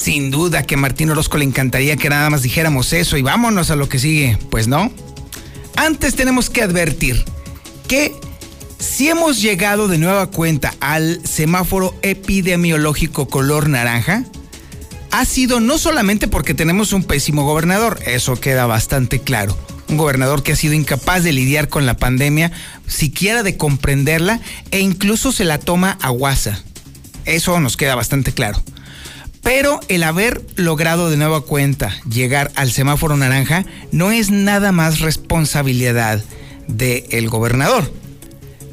Sin duda que a Martín Orozco le encantaría que nada más dijéramos eso y vámonos a lo que sigue. Pues no. Antes tenemos que advertir que si hemos llegado de nueva cuenta al semáforo epidemiológico color naranja, ha sido no solamente porque tenemos un pésimo gobernador, eso queda bastante claro. Un gobernador que ha sido incapaz de lidiar con la pandemia, siquiera de comprenderla e incluso se la toma a guasa. Eso nos queda bastante claro. Pero el haber logrado de nueva cuenta llegar al semáforo naranja no es nada más responsabilidad del gobernador.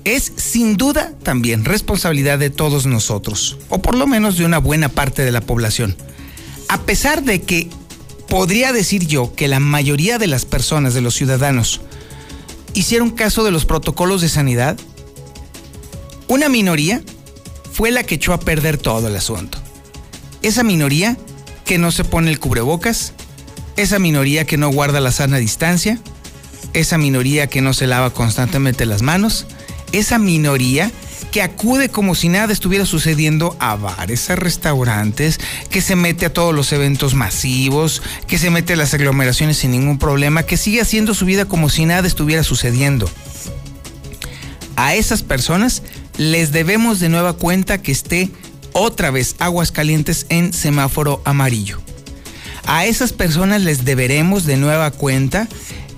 Es sin duda también responsabilidad de todos nosotros, o por lo menos de una buena parte de la población. A pesar de que podría decir yo que la mayoría de las personas, de los ciudadanos, hicieron caso de los protocolos de sanidad, una minoría fue la que echó a perder todo el asunto esa minoría que no se pone el cubrebocas, esa minoría que no guarda la sana distancia, esa minoría que no se lava constantemente las manos, esa minoría que acude como si nada estuviera sucediendo a bares, a restaurantes, que se mete a todos los eventos masivos, que se mete a las aglomeraciones sin ningún problema, que sigue haciendo su vida como si nada estuviera sucediendo. A esas personas les debemos de nueva cuenta que esté otra vez Aguascalientes en semáforo amarillo. A esas personas les deberemos de nueva cuenta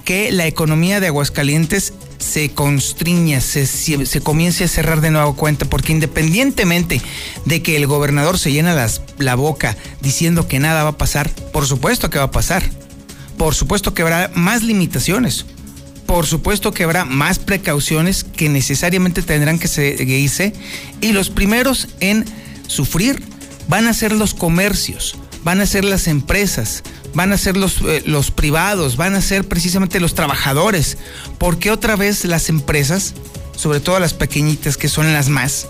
que la economía de Aguascalientes se constriña, se, se, comience a cerrar de nueva cuenta, porque independientemente de que el gobernador se llena las, la boca diciendo que nada va a pasar, por supuesto que va a pasar. Por supuesto que habrá más limitaciones. Por supuesto que habrá más precauciones que necesariamente tendrán que seguirse. Y los primeros en sufrir van a ser los comercios, van a ser las empresas, van a ser los, eh, los privados, van a ser precisamente los trabajadores, porque otra vez las empresas, sobre todo las pequeñitas que son las más,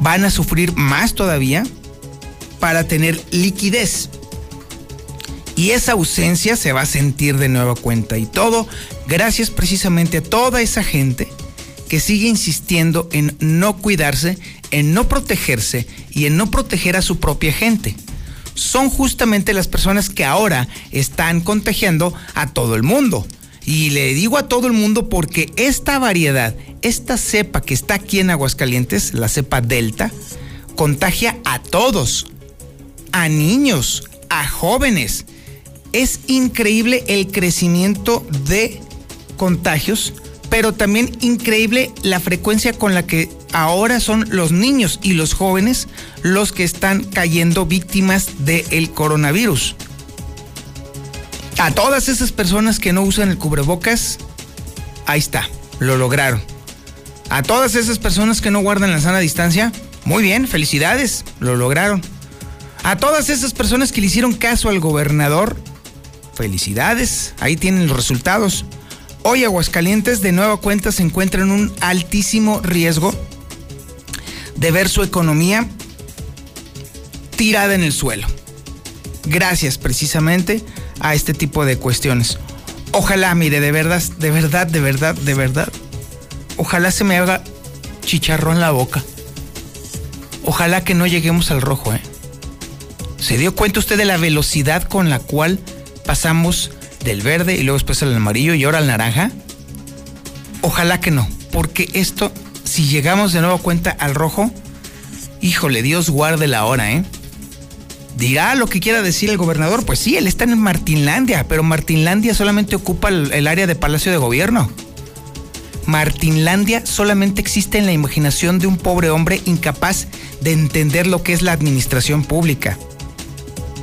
van a sufrir más todavía para tener liquidez. Y esa ausencia se va a sentir de nueva cuenta. Y todo gracias precisamente a toda esa gente que sigue insistiendo en no cuidarse, en no protegerse y en no proteger a su propia gente. Son justamente las personas que ahora están contagiando a todo el mundo. Y le digo a todo el mundo porque esta variedad, esta cepa que está aquí en Aguascalientes, la cepa Delta, contagia a todos, a niños, a jóvenes. Es increíble el crecimiento de contagios pero también increíble la frecuencia con la que ahora son los niños y los jóvenes los que están cayendo víctimas del coronavirus. A todas esas personas que no usan el cubrebocas, ahí está, lo lograron. A todas esas personas que no guardan la sana distancia, muy bien, felicidades, lo lograron. A todas esas personas que le hicieron caso al gobernador, felicidades, ahí tienen los resultados. Hoy Aguascalientes de nueva cuenta se encuentra en un altísimo riesgo de ver su economía tirada en el suelo. Gracias precisamente a este tipo de cuestiones. Ojalá, mire, de verdad, de verdad, de verdad, de verdad. Ojalá se me haga chicharrón la boca. Ojalá que no lleguemos al rojo, ¿eh? ¿Se dio cuenta usted de la velocidad con la cual pasamos del verde y luego después al amarillo y ahora al naranja? Ojalá que no, porque esto, si llegamos de nuevo cuenta al rojo, híjole, Dios guarde la hora, ¿eh? Dirá lo que quiera decir el gobernador, pues sí, él está en Martinlandia, pero Martinlandia solamente ocupa el, área de Palacio de Gobierno. Martinlandia solamente existe en la imaginación de un pobre hombre incapaz de entender lo que es la administración pública,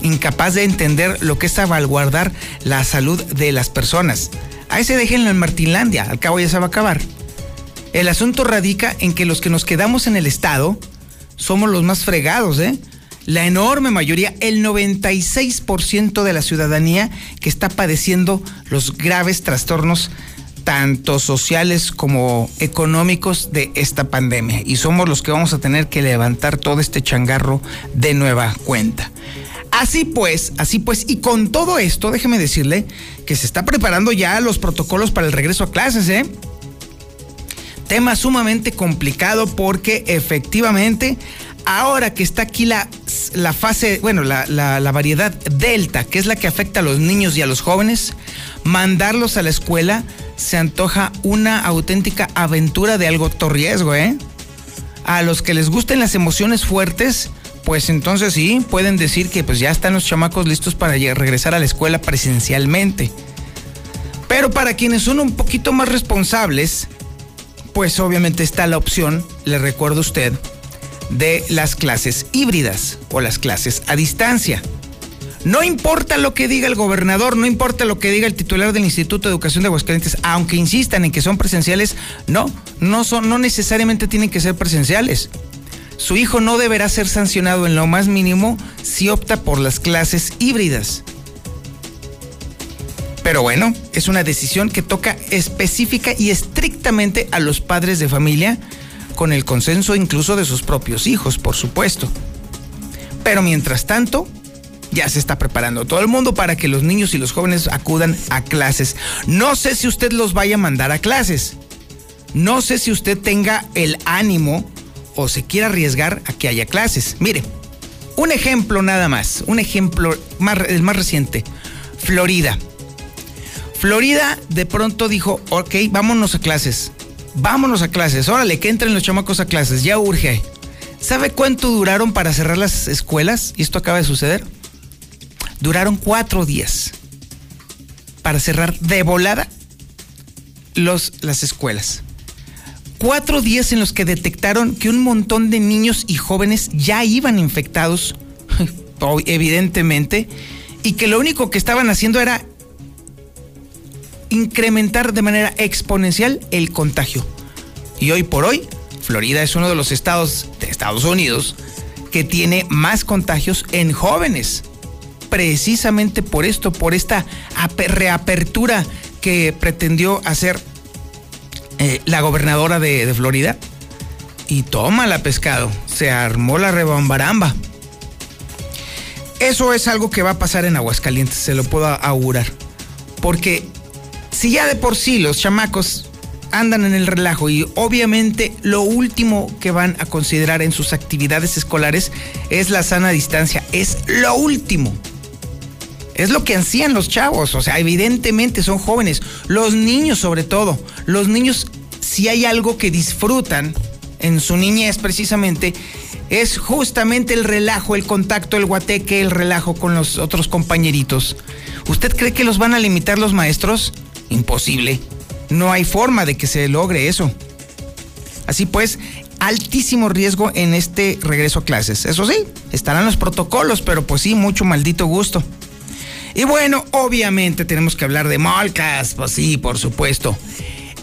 incapaz de entender lo que es salvaguardar la salud de las personas. A ese déjenlo en Martinlandia, al cabo ya se va a acabar. El asunto radica en que los que nos quedamos en el Estado somos los más fregados, ¿eh? La enorme mayoría, el 96% de la ciudadanía que está padeciendo los graves trastornos tanto sociales como económicos de esta pandemia. Y somos los que vamos a tener que levantar todo este changarro de nueva cuenta. Así pues, así pues, y con todo esto, déjeme decirle que se está preparando ya los protocolos para el regreso a clases, ¿eh? Tema sumamente complicado porque efectivamente, ahora que está aquí la, la fase, bueno, la, la, variedad delta, que es la que afecta a los niños y a los jóvenes, mandarlos a la escuela se antoja una auténtica aventura de algo riesgo, ¿eh? A los que les gusten las emociones fuertes, pues entonces sí, pueden decir que pues ya están los chamacos listos para regresar a la escuela presencialmente. Pero para quienes son un poquito más responsables, pues obviamente está la opción, le recuerdo a usted, de las clases híbridas o las clases a distancia. No importa lo que diga el gobernador, no importa lo que diga el titular del Instituto de Educación de Aguascalientes, aunque insistan en que son presenciales, no, no son, no necesariamente tienen que ser presenciales. Su hijo no deberá ser sancionado en lo más mínimo si opta por las clases híbridas. Pero bueno, es una decisión que toca específica y estrictamente a los padres de familia, con el consenso incluso de sus propios hijos, por supuesto. Pero mientras tanto, ya se está preparando todo el mundo para que los niños y los jóvenes acudan a clases. No sé si usted los vaya a mandar a clases. No sé si usted tenga el ánimo o se quiera arriesgar a que haya clases. Mire, un ejemplo nada más, un ejemplo más, el más reciente. Florida. Florida de pronto dijo, ok, vámonos a clases. Vámonos a clases. Órale, que entren los chamacos a clases. Ya urge. ¿Sabe cuánto duraron para cerrar las escuelas? Y esto acaba de suceder duraron cuatro días para cerrar de volada los, las escuelas. Cuatro días en los que detectaron que un montón de niños y jóvenes ya iban infectados, evidentemente, y que lo único que estaban haciendo era incrementar de manera exponencial el contagio. Y hoy por hoy, Florida es uno de los estados de Estados Unidos que tiene más contagios en jóvenes precisamente por esto, por esta reapertura que pretendió hacer eh, la gobernadora de, Florida. Y toma la pescado, se armó la rebambaramba. Eso es algo que va a pasar en Aguascalientes, se lo puedo augurar. Porque si ya de por sí los chamacos andan en el relajo y obviamente lo último que van a considerar en sus actividades escolares es la sana distancia, es lo último. Es lo que ansían los chavos, o sea, evidentemente son jóvenes, los niños sobre todo. Los niños, si hay algo que disfrutan en su niñez precisamente, es justamente el relajo, el contacto, el guateque, el relajo con los otros compañeritos. ¿Usted cree que los van a limitar los maestros? Imposible. No hay forma de que se logre eso. Así pues, altísimo riesgo en este regreso a clases. Eso sí, estarán los protocolos, pero pues sí, mucho maldito gusto. Y bueno, obviamente tenemos que hablar de Molcas, pues sí, por supuesto.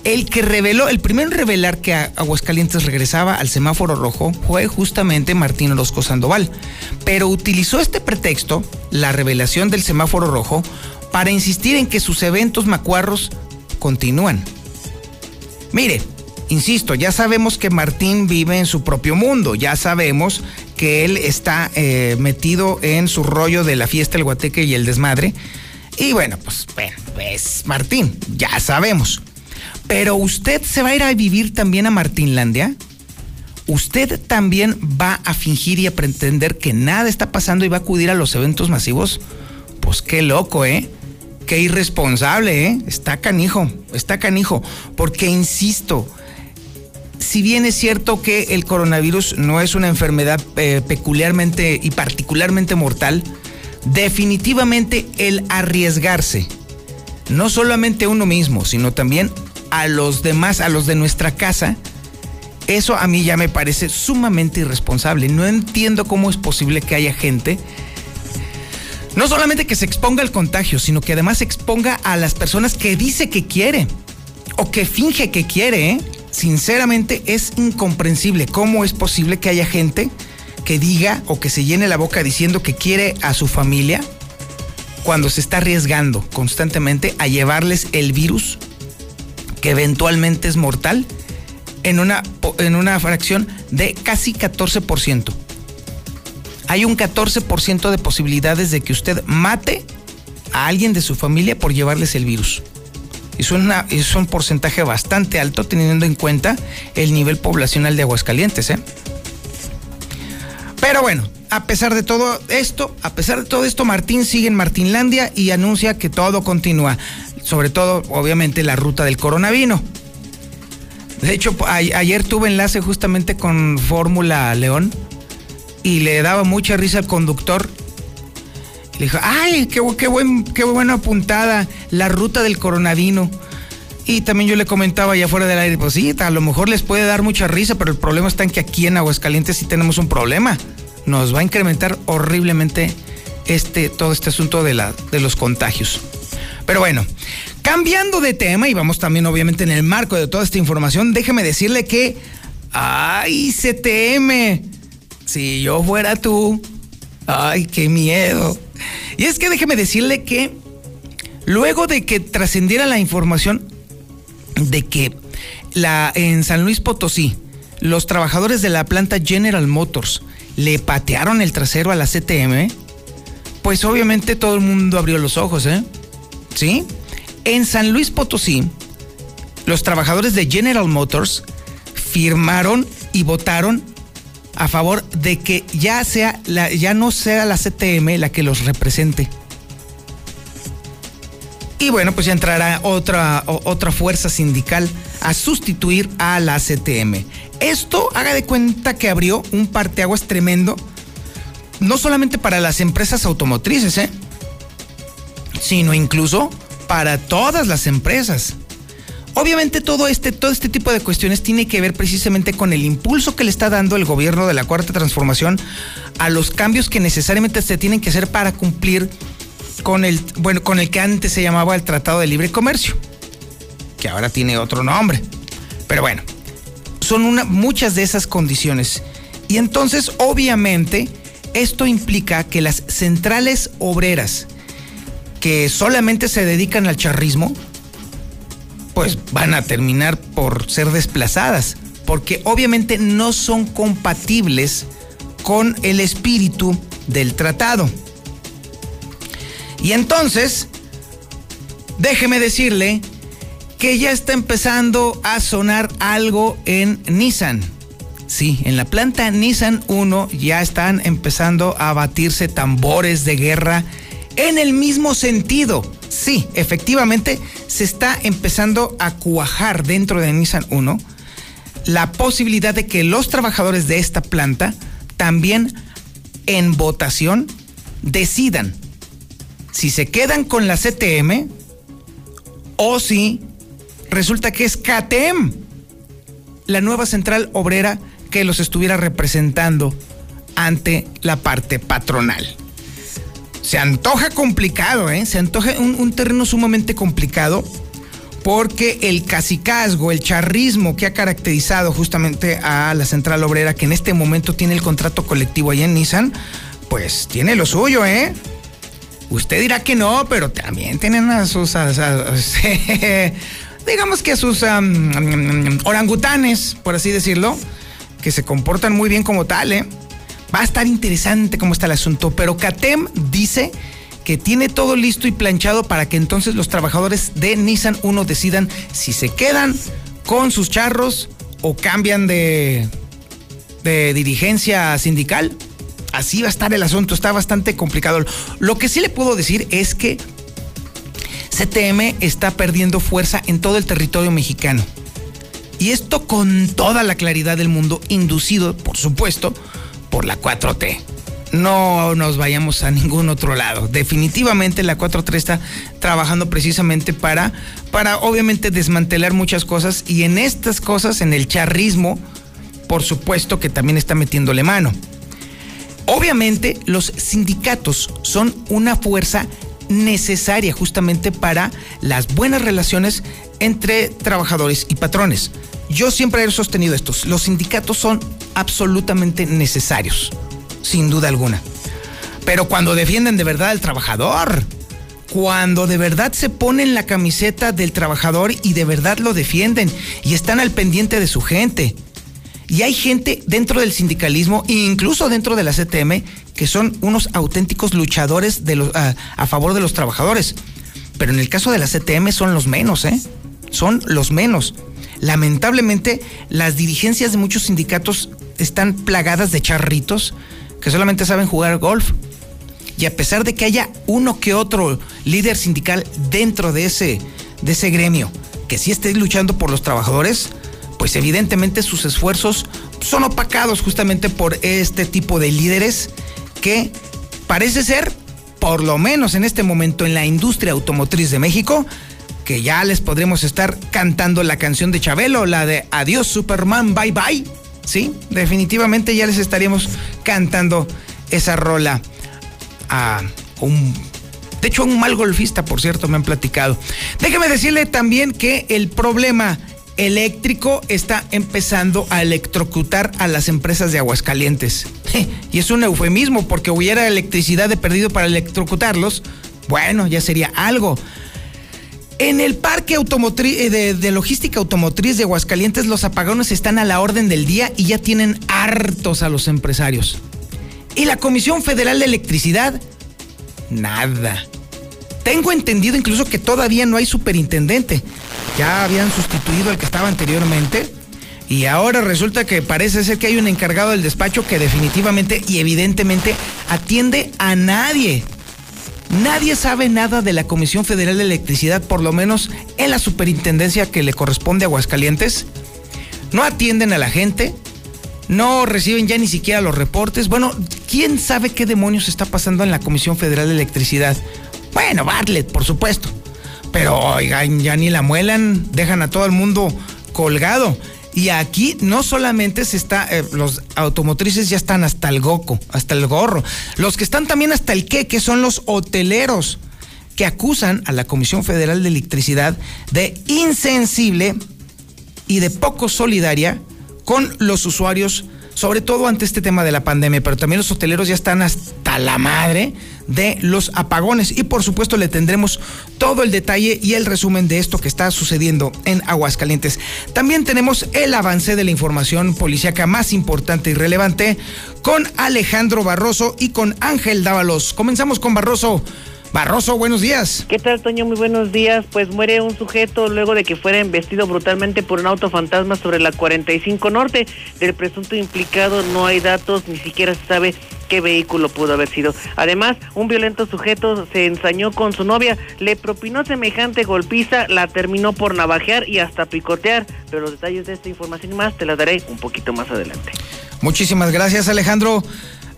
El que reveló, el primero en revelar que Aguascalientes regresaba al semáforo rojo fue justamente Martín Orozco Sandoval. Pero utilizó este pretexto, la revelación del semáforo rojo, para insistir en que sus eventos macuarros continúan. Mire, insisto, ya sabemos que Martín vive en su propio mundo, ya sabemos que él está eh, metido en su rollo de la fiesta, el guateque y el desmadre. Y bueno, pues, bueno, pues Martín, ya sabemos. Pero usted se va a ir a vivir también a Martínlandia. ¿Usted también va a fingir y a pretender que nada está pasando y va a acudir a los eventos masivos? Pues qué loco, ¿eh? Qué irresponsable, ¿eh? Está canijo, está canijo. Porque, insisto, si bien es cierto que el coronavirus no es una enfermedad eh, peculiarmente y particularmente mortal, definitivamente el arriesgarse, no solamente uno mismo, sino también a los demás, a los de nuestra casa, eso a mí ya me parece sumamente irresponsable. No entiendo cómo es posible que haya gente, no solamente que se exponga al contagio, sino que además se exponga a las personas que dice que quiere o que finge que quiere. ¿eh? Sinceramente es incomprensible cómo es posible que haya gente que diga o que se llene la boca diciendo que quiere a su familia cuando se está arriesgando constantemente a llevarles el virus que eventualmente es mortal en una, en una fracción de casi 14%. Hay un 14% de posibilidades de que usted mate a alguien de su familia por llevarles el virus. Y es, un porcentaje bastante alto teniendo en cuenta el nivel poblacional de Aguascalientes. ¿eh? Pero bueno, a pesar de todo esto, a pesar de todo esto, Martín sigue en Martinlandia y anuncia que todo continúa. Sobre todo, obviamente, la ruta del coronavirus. De hecho, ayer tuve enlace justamente con Fórmula León y le daba mucha risa al conductor. Le dijo, ay, qué, qué, buen, qué buena puntada, la ruta del coronavirus. Y también yo le comentaba allá fuera del aire, pues sí, a lo mejor les puede dar mucha risa, pero el problema está en que aquí en Aguascalientes sí tenemos un problema. Nos va a incrementar horriblemente este, todo este asunto de, la, de los contagios. Pero bueno, Cambiando de tema, y vamos también obviamente en el marco de toda esta información, déjeme decirle que, ay, CTM, si yo fuera tú, ay, qué miedo. Y es que déjeme decirle que luego de que trascendiera la información de que en San Luis Potosí, los trabajadores de la planta General Motors le patearon el trasero a la CTM, pues obviamente todo el mundo abrió los ojos, ¿eh? ¿Sí? En San Luis Potosí, los trabajadores de General Motors firmaron y votaron a favor de que ya sea la, ya no sea la CTM la que los represente. Y bueno, pues ya entrará otra, otra fuerza sindical a sustituir a la CTM. Esto haga de cuenta que abrió un parteaguas tremendo, no solamente para las empresas automotrices, ¿eh? sino incluso para todas las empresas. Obviamente todo este, todo este tipo de cuestiones tiene que ver precisamente con el impulso que le está dando el gobierno de la Cuarta Transformación a los cambios que necesariamente se tienen que hacer para cumplir con el, bueno, con el que antes se llamaba el Tratado de Libre Comercio, que ahora tiene otro nombre. Pero bueno, son muchas de esas condiciones. Y entonces, obviamente, esto implica que las centrales obreras, que solamente se dedican al charrismo, pues van a terminar por ser desplazadas, porque obviamente no son compatibles con el espíritu del tratado. Y entonces, déjeme decirle que ya está empezando a sonar algo en Nissan. Sí, en la planta Nissan 1 ya están empezando a batirse tambores de guerra en el mismo sentido. Sí, efectivamente se está empezando a cuajar dentro de Nissan 1 la posibilidad de que los trabajadores de esta planta también en votación decidan si se quedan con la CTM o si resulta que es KTM, la nueva central obrera que los estuviera representando ante la parte patronal se antoja complicado, ¿eh? Se antoja un, terreno sumamente complicado porque el cacicazgo, el charrismo que ha caracterizado justamente a la central obrera que en este momento tiene el contrato colectivo allá en Nissan, pues tiene lo suyo, ¿eh? Usted dirá que no, pero también tienen a sus, digamos que a sus orangutanes, por así decirlo, que se comportan muy bien como tal, ¿eh? Va a estar interesante cómo está el asunto, pero CATEM dice que tiene todo listo y planchado para que entonces los trabajadores de Nissan 1 decidan si se quedan con sus charros o cambian de, de dirigencia sindical. Así va a estar el asunto, está bastante complicado. Lo que sí le puedo decir es que CTM está perdiendo fuerza en todo el territorio mexicano. Y esto con toda la claridad del mundo, inducido, por supuesto, por la 4T. no nos vayamos a ningún otro lado. Definitivamente la 4-3 está trabajando precisamente para, para obviamente desmantelar muchas cosas y en estas cosas, en el charrismo, por supuesto que también está metiéndole mano. Obviamente los sindicatos son una fuerza necesaria justamente para las buenas relaciones entre trabajadores y patrones. Yo siempre he sostenido esto, los sindicatos son absolutamente necesarios, sin duda alguna. Pero cuando defienden de verdad al trabajador, cuando de verdad se ponen la camiseta del trabajador y de verdad lo defienden y están al pendiente de su gente, y hay gente dentro del sindicalismo incluso dentro de la CTM que son unos auténticos luchadores a, favor de los trabajadores. Pero en el caso de la CTM son los menos, ¿eh? Son los menos. Lamentablemente, las dirigencias de muchos sindicatos están plagadas de charritos que solamente saben jugar golf. Y a pesar de que haya uno que otro líder sindical dentro de ese, de ese gremio que sí esté luchando por los trabajadores, pues evidentemente sus esfuerzos son opacados justamente por este tipo de líderes que parece ser, por lo menos en este momento en la industria automotriz de México, que ya les podremos estar cantando la canción de Chabelo, la de Adiós Superman, bye bye. Sí, definitivamente ya les estaríamos cantando esa rola a un de hecho, un mal golfista, por cierto, me han platicado. Déjeme decirle también que el problema eléctrico está empezando a electrocutar a las empresas de Aguascalientes. Y es un eufemismo porque hubiera electricidad de perdido para electrocutarlos. Bueno, ya sería algo. En el parque automotriz, eh, de, de, logística automotriz de Aguascalientes, los apagones están a la orden del día y ya tienen hartos a los empresarios. Y la Comisión Federal de Electricidad, nada. Tengo entendido incluso que todavía no hay superintendente. Ya habían sustituido al que estaba anteriormente. Y ahora resulta que parece ser que hay un encargado del despacho que definitivamente y evidentemente atiende a nadie. Nadie sabe nada de la Comisión Federal de Electricidad, por lo menos en la superintendencia que le corresponde a Aguascalientes. No atienden a la gente, no reciben ya ni siquiera los reportes. Bueno, ¿quién sabe qué demonios está pasando en la Comisión Federal de Electricidad? Bueno, Bartlett, por supuesto. Pero, oigan, ya ni la muelan, dejan a todo el mundo colgado. Y aquí no solamente se está, eh, los automotrices ya están hasta el goco, hasta el gorro. Los que están también hasta el qué, que son los hoteleros, que acusan a la Comisión Federal de Electricidad de insensible y de poco solidaria con los usuarios, sobre todo ante este tema de la pandemia, pero también los hoteleros ya están hasta la madre de los apagones. Y por supuesto le tendremos todo el detalle y el resumen de esto que está sucediendo en Aguascalientes. También tenemos el avance de la información policíaca más importante y relevante con Alejandro Barroso y con Ángel Dávalos. Comenzamos con Barroso. Barroso, buenos días. ¿Qué tal, Toño? Muy buenos días. Pues muere un sujeto luego de que fuera embestido brutalmente por un auto fantasma sobre la 45 Norte. Del presunto implicado no hay datos, ni siquiera se sabe qué vehículo pudo haber sido. Además, un violento sujeto se ensañó con su novia, le propinó semejante golpiza, la terminó por navajear y hasta picotear. Pero los detalles de esta información y más te las daré un poquito más adelante. Muchísimas gracias, Alejandro.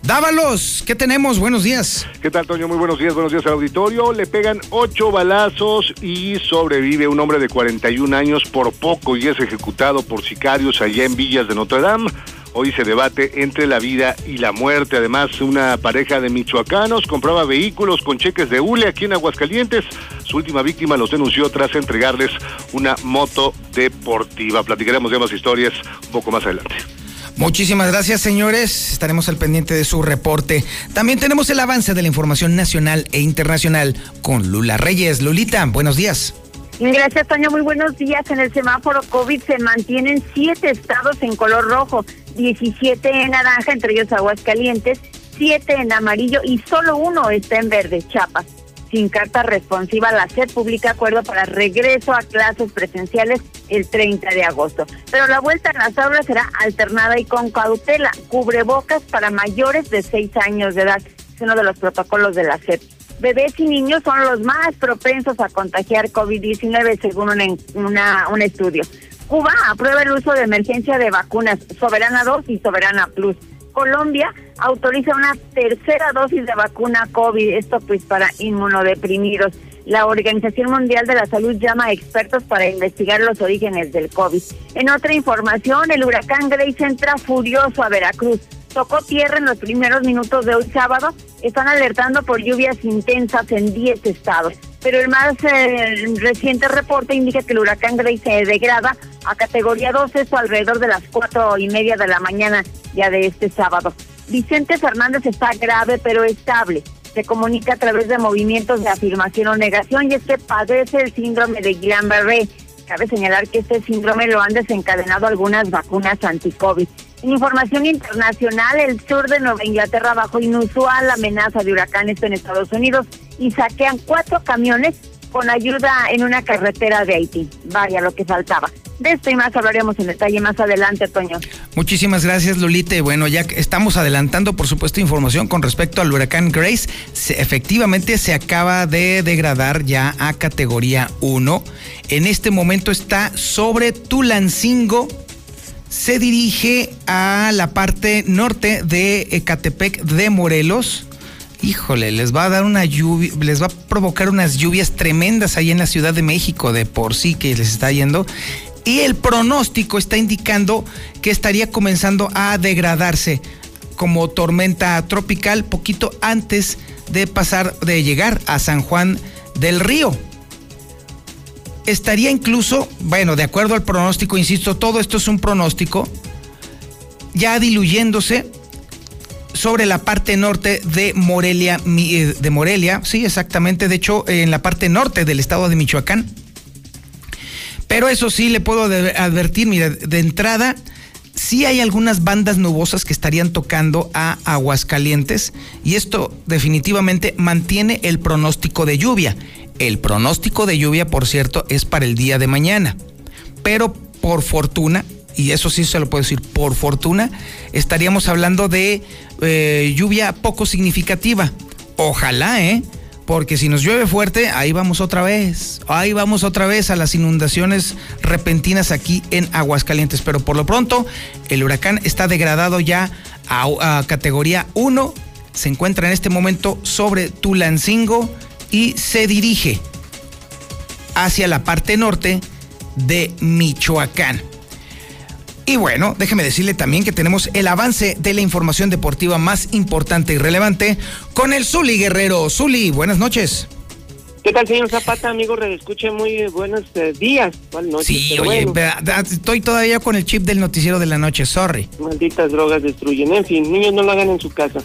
Dávalos, ¿qué tenemos? Buenos días. ¿Qué tal, Toño? Muy buenos días, buenos días al auditorio. Le pegan ocho balazos y sobrevive un hombre de 41 años por poco y es ejecutado por sicarios allá en Villas de Notre Dame. Hoy se debate entre la vida y la muerte. Además, una pareja de michoacanos compraba vehículos con cheques de hule aquí en Aguascalientes. Su última víctima los denunció tras entregarles una moto deportiva. Platicaremos de más historias un poco más adelante. Muchísimas gracias, señores. Estaremos al pendiente de su reporte. También tenemos el avance de la información nacional e internacional con Lula Reyes. Lulita, buenos días. Gracias, Toño. Muy buenos días. En el semáforo COVID se mantienen siete estados en color rojo, 17 en naranja, entre ellos Aguascalientes, siete en amarillo y solo uno está en verde, Chiapas sin carta responsiva, la SED publica acuerdo para regreso a clases presenciales el 30 de agosto. Pero la vuelta a las aulas será alternada y con cautela. Cubrebocas para mayores de 6 años de edad. Es uno de los protocolos de la SED. Bebés y niños son los más propensos a contagiar COVID-19 según una, un estudio. Cuba aprueba el uso de emergencia de vacunas Soberana 2 y Soberana Plus Colombia autoriza una tercera dosis de vacuna COVID, esto pues para inmunodeprimidos. La Organización Mundial de la Salud llama a expertos para investigar los orígenes del COVID. En otra información, el huracán Grace entra furioso a Veracruz. Tocó tierra en los primeros minutos de hoy sábado. Están alertando por lluvias intensas en 10 estados. Pero el más eh, reciente reporte indica que el huracán Grace se degrada a categoría 2, eso alrededor de las cuatro y media de la mañana ya de este sábado. Vicente Fernández está grave pero estable se comunica a través de movimientos de afirmación o negación y es que padece el síndrome de Guillain-Barré. Cabe señalar que este síndrome lo han desencadenado algunas vacunas anti-COVID. Información internacional, el sur de Nueva Inglaterra bajo inusual amenaza de huracanes en Estados Unidos y saquean cuatro camiones con ayuda en una carretera de Haití. Vaya lo que faltaba. De esto y más hablaremos en detalle más adelante, Toño. Muchísimas gracias, Lolita. Bueno, ya estamos adelantando, por supuesto, información con respecto al huracán Grace. efectivamente, se acaba de degradar ya a categoría 1. En este momento está sobre Tulancingo. Se dirige a la parte norte de Ecatepec de Morelos híjole, les va a dar una lluvia, les va a provocar unas lluvias tremendas ahí en la Ciudad de México, de por sí que les está yendo. Y el pronóstico está indicando que estaría comenzando a degradarse como tormenta tropical poquito antes de pasar, de llegar a San Juan del Río. Estaría incluso, bueno, de acuerdo al pronóstico, insisto, todo esto es un pronóstico, ya diluyéndose sobre la parte norte de Morelia, eh, de Morelia, sí, exactamente, de hecho, en la parte norte del estado de Michoacán. Pero eso sí le puedo advertir, mira, de entrada, sí hay algunas bandas nubosas que estarían tocando a Aguascalientes y esto definitivamente mantiene el pronóstico de lluvia. El pronóstico de lluvia, por cierto, es para el día de mañana. Pero por fortuna, y eso sí se lo puedo decir, por fortuna, estaríamos hablando de eh, lluvia poco significativa. Ojalá, ¿eh? Porque si nos llueve fuerte, ahí vamos otra vez. Ahí vamos otra vez a las inundaciones repentinas aquí en Aguascalientes. Pero por lo pronto, el huracán está degradado ya a, a categoría 1. Se encuentra en este momento sobre Tulancingo y se dirige hacia la parte norte de Michoacán. Y bueno, déjeme decirle también que tenemos el avance de la información deportiva más importante y relevante con el Zuli Guerrero. Zuli, buenas noches. ¿Qué tal, señor Zapata, amigo? Escuche muy buenos eh, días. Sí, oye, estoy todavía con el chip del noticiero de la noche, sorry. Malditas drogas destruyen. En fin, niños no lo hagan en su casa.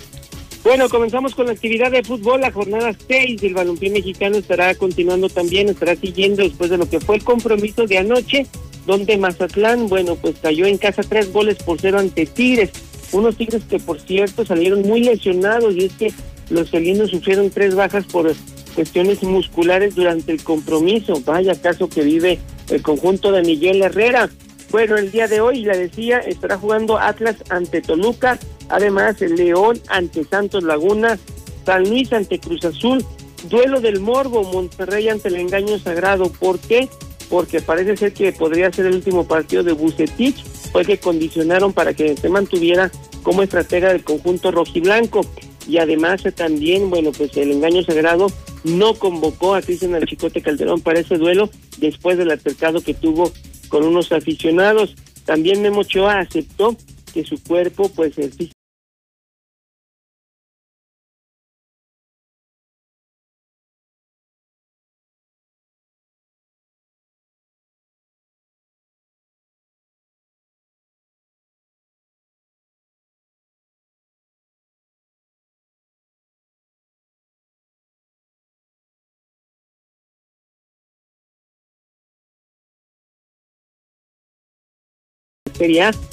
Bueno, comenzamos con la actividad de fútbol. La jornada 6 del balompié mexicano estará continuando también, estará siguiendo después de lo que fue el compromiso de anoche donde Mazatlán, bueno, pues cayó en casa tres goles por cero ante Tigres. Unos Tigres que, por cierto, salieron muy lesionados y es que los felinos sufrieron tres bajas por cuestiones musculares durante el compromiso. Vaya caso que vive el conjunto de Miguel Herrera. Bueno, el día de hoy, ya decía, estará jugando Atlas ante Toluca, además el León ante Santos Laguna, San Luis ante Cruz Azul, duelo del Morbo, Monterrey ante el Engaño Sagrado. ¿Por qué? porque parece ser que podría ser el último partido de Bucetich, fue que condicionaron para que se mantuviera como estratega del conjunto rojiblanco. Y además eh, también, bueno, pues el engaño sagrado no convocó a Cristian Chicote Calderón para ese duelo después del altercado que tuvo con unos aficionados. También Memo Ochoa aceptó que su cuerpo, pues el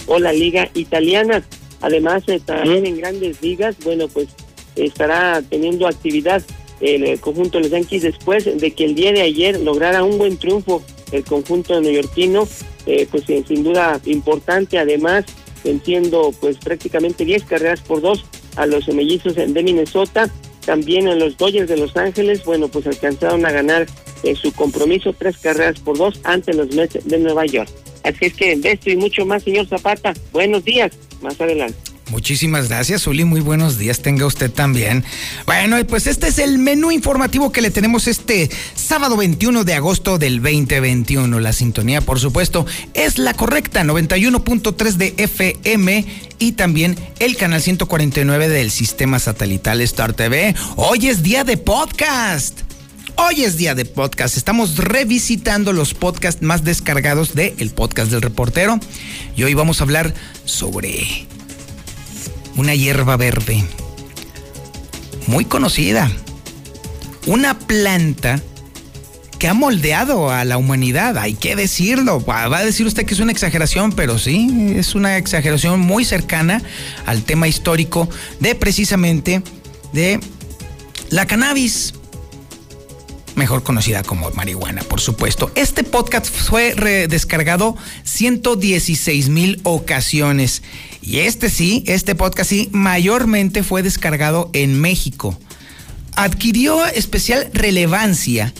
O la Liga Italiana. Además, eh, también en grandes ligas, bueno, pues estará teniendo actividad el conjunto de los Yankees después de que el día de ayer lograra un buen triunfo el conjunto neoyorquino, eh, pues eh, sin duda importante, además venciendo pues prácticamente 10 carreras por dos a los mellizos de Minnesota, también a los Dodgers de Los Ángeles, bueno, pues alcanzaron a ganar su compromiso tres carreras por dos ante los Mets de Nueva York. Así es que de esto y mucho más, señor Zapata. Buenos días. Más adelante. Muchísimas gracias, Uli. Muy buenos días, tenga usted también. Bueno, y pues este es el menú informativo que le tenemos este sábado 21 de agosto del 2021. La sintonía, por supuesto, es la correcta, 91.3 de FM y también el canal 149 del sistema satelital Star TV. Hoy es día de podcast. Hoy es día de podcast. Estamos revisitando los podcasts más descargados del el podcast del reportero. Y hoy vamos a hablar sobre una hierba verde muy conocida, una planta que ha moldeado a la humanidad, hay que decirlo. Va a decir usted que es una exageración, pero sí, es una exageración muy cercana al tema histórico de precisamente de la cannabis mejor conocida como marihuana, por supuesto. Este podcast fue descargado 116 mil ocasiones. Y este sí, este podcast sí, mayormente fue descargado en México. Adquirió especial relevancia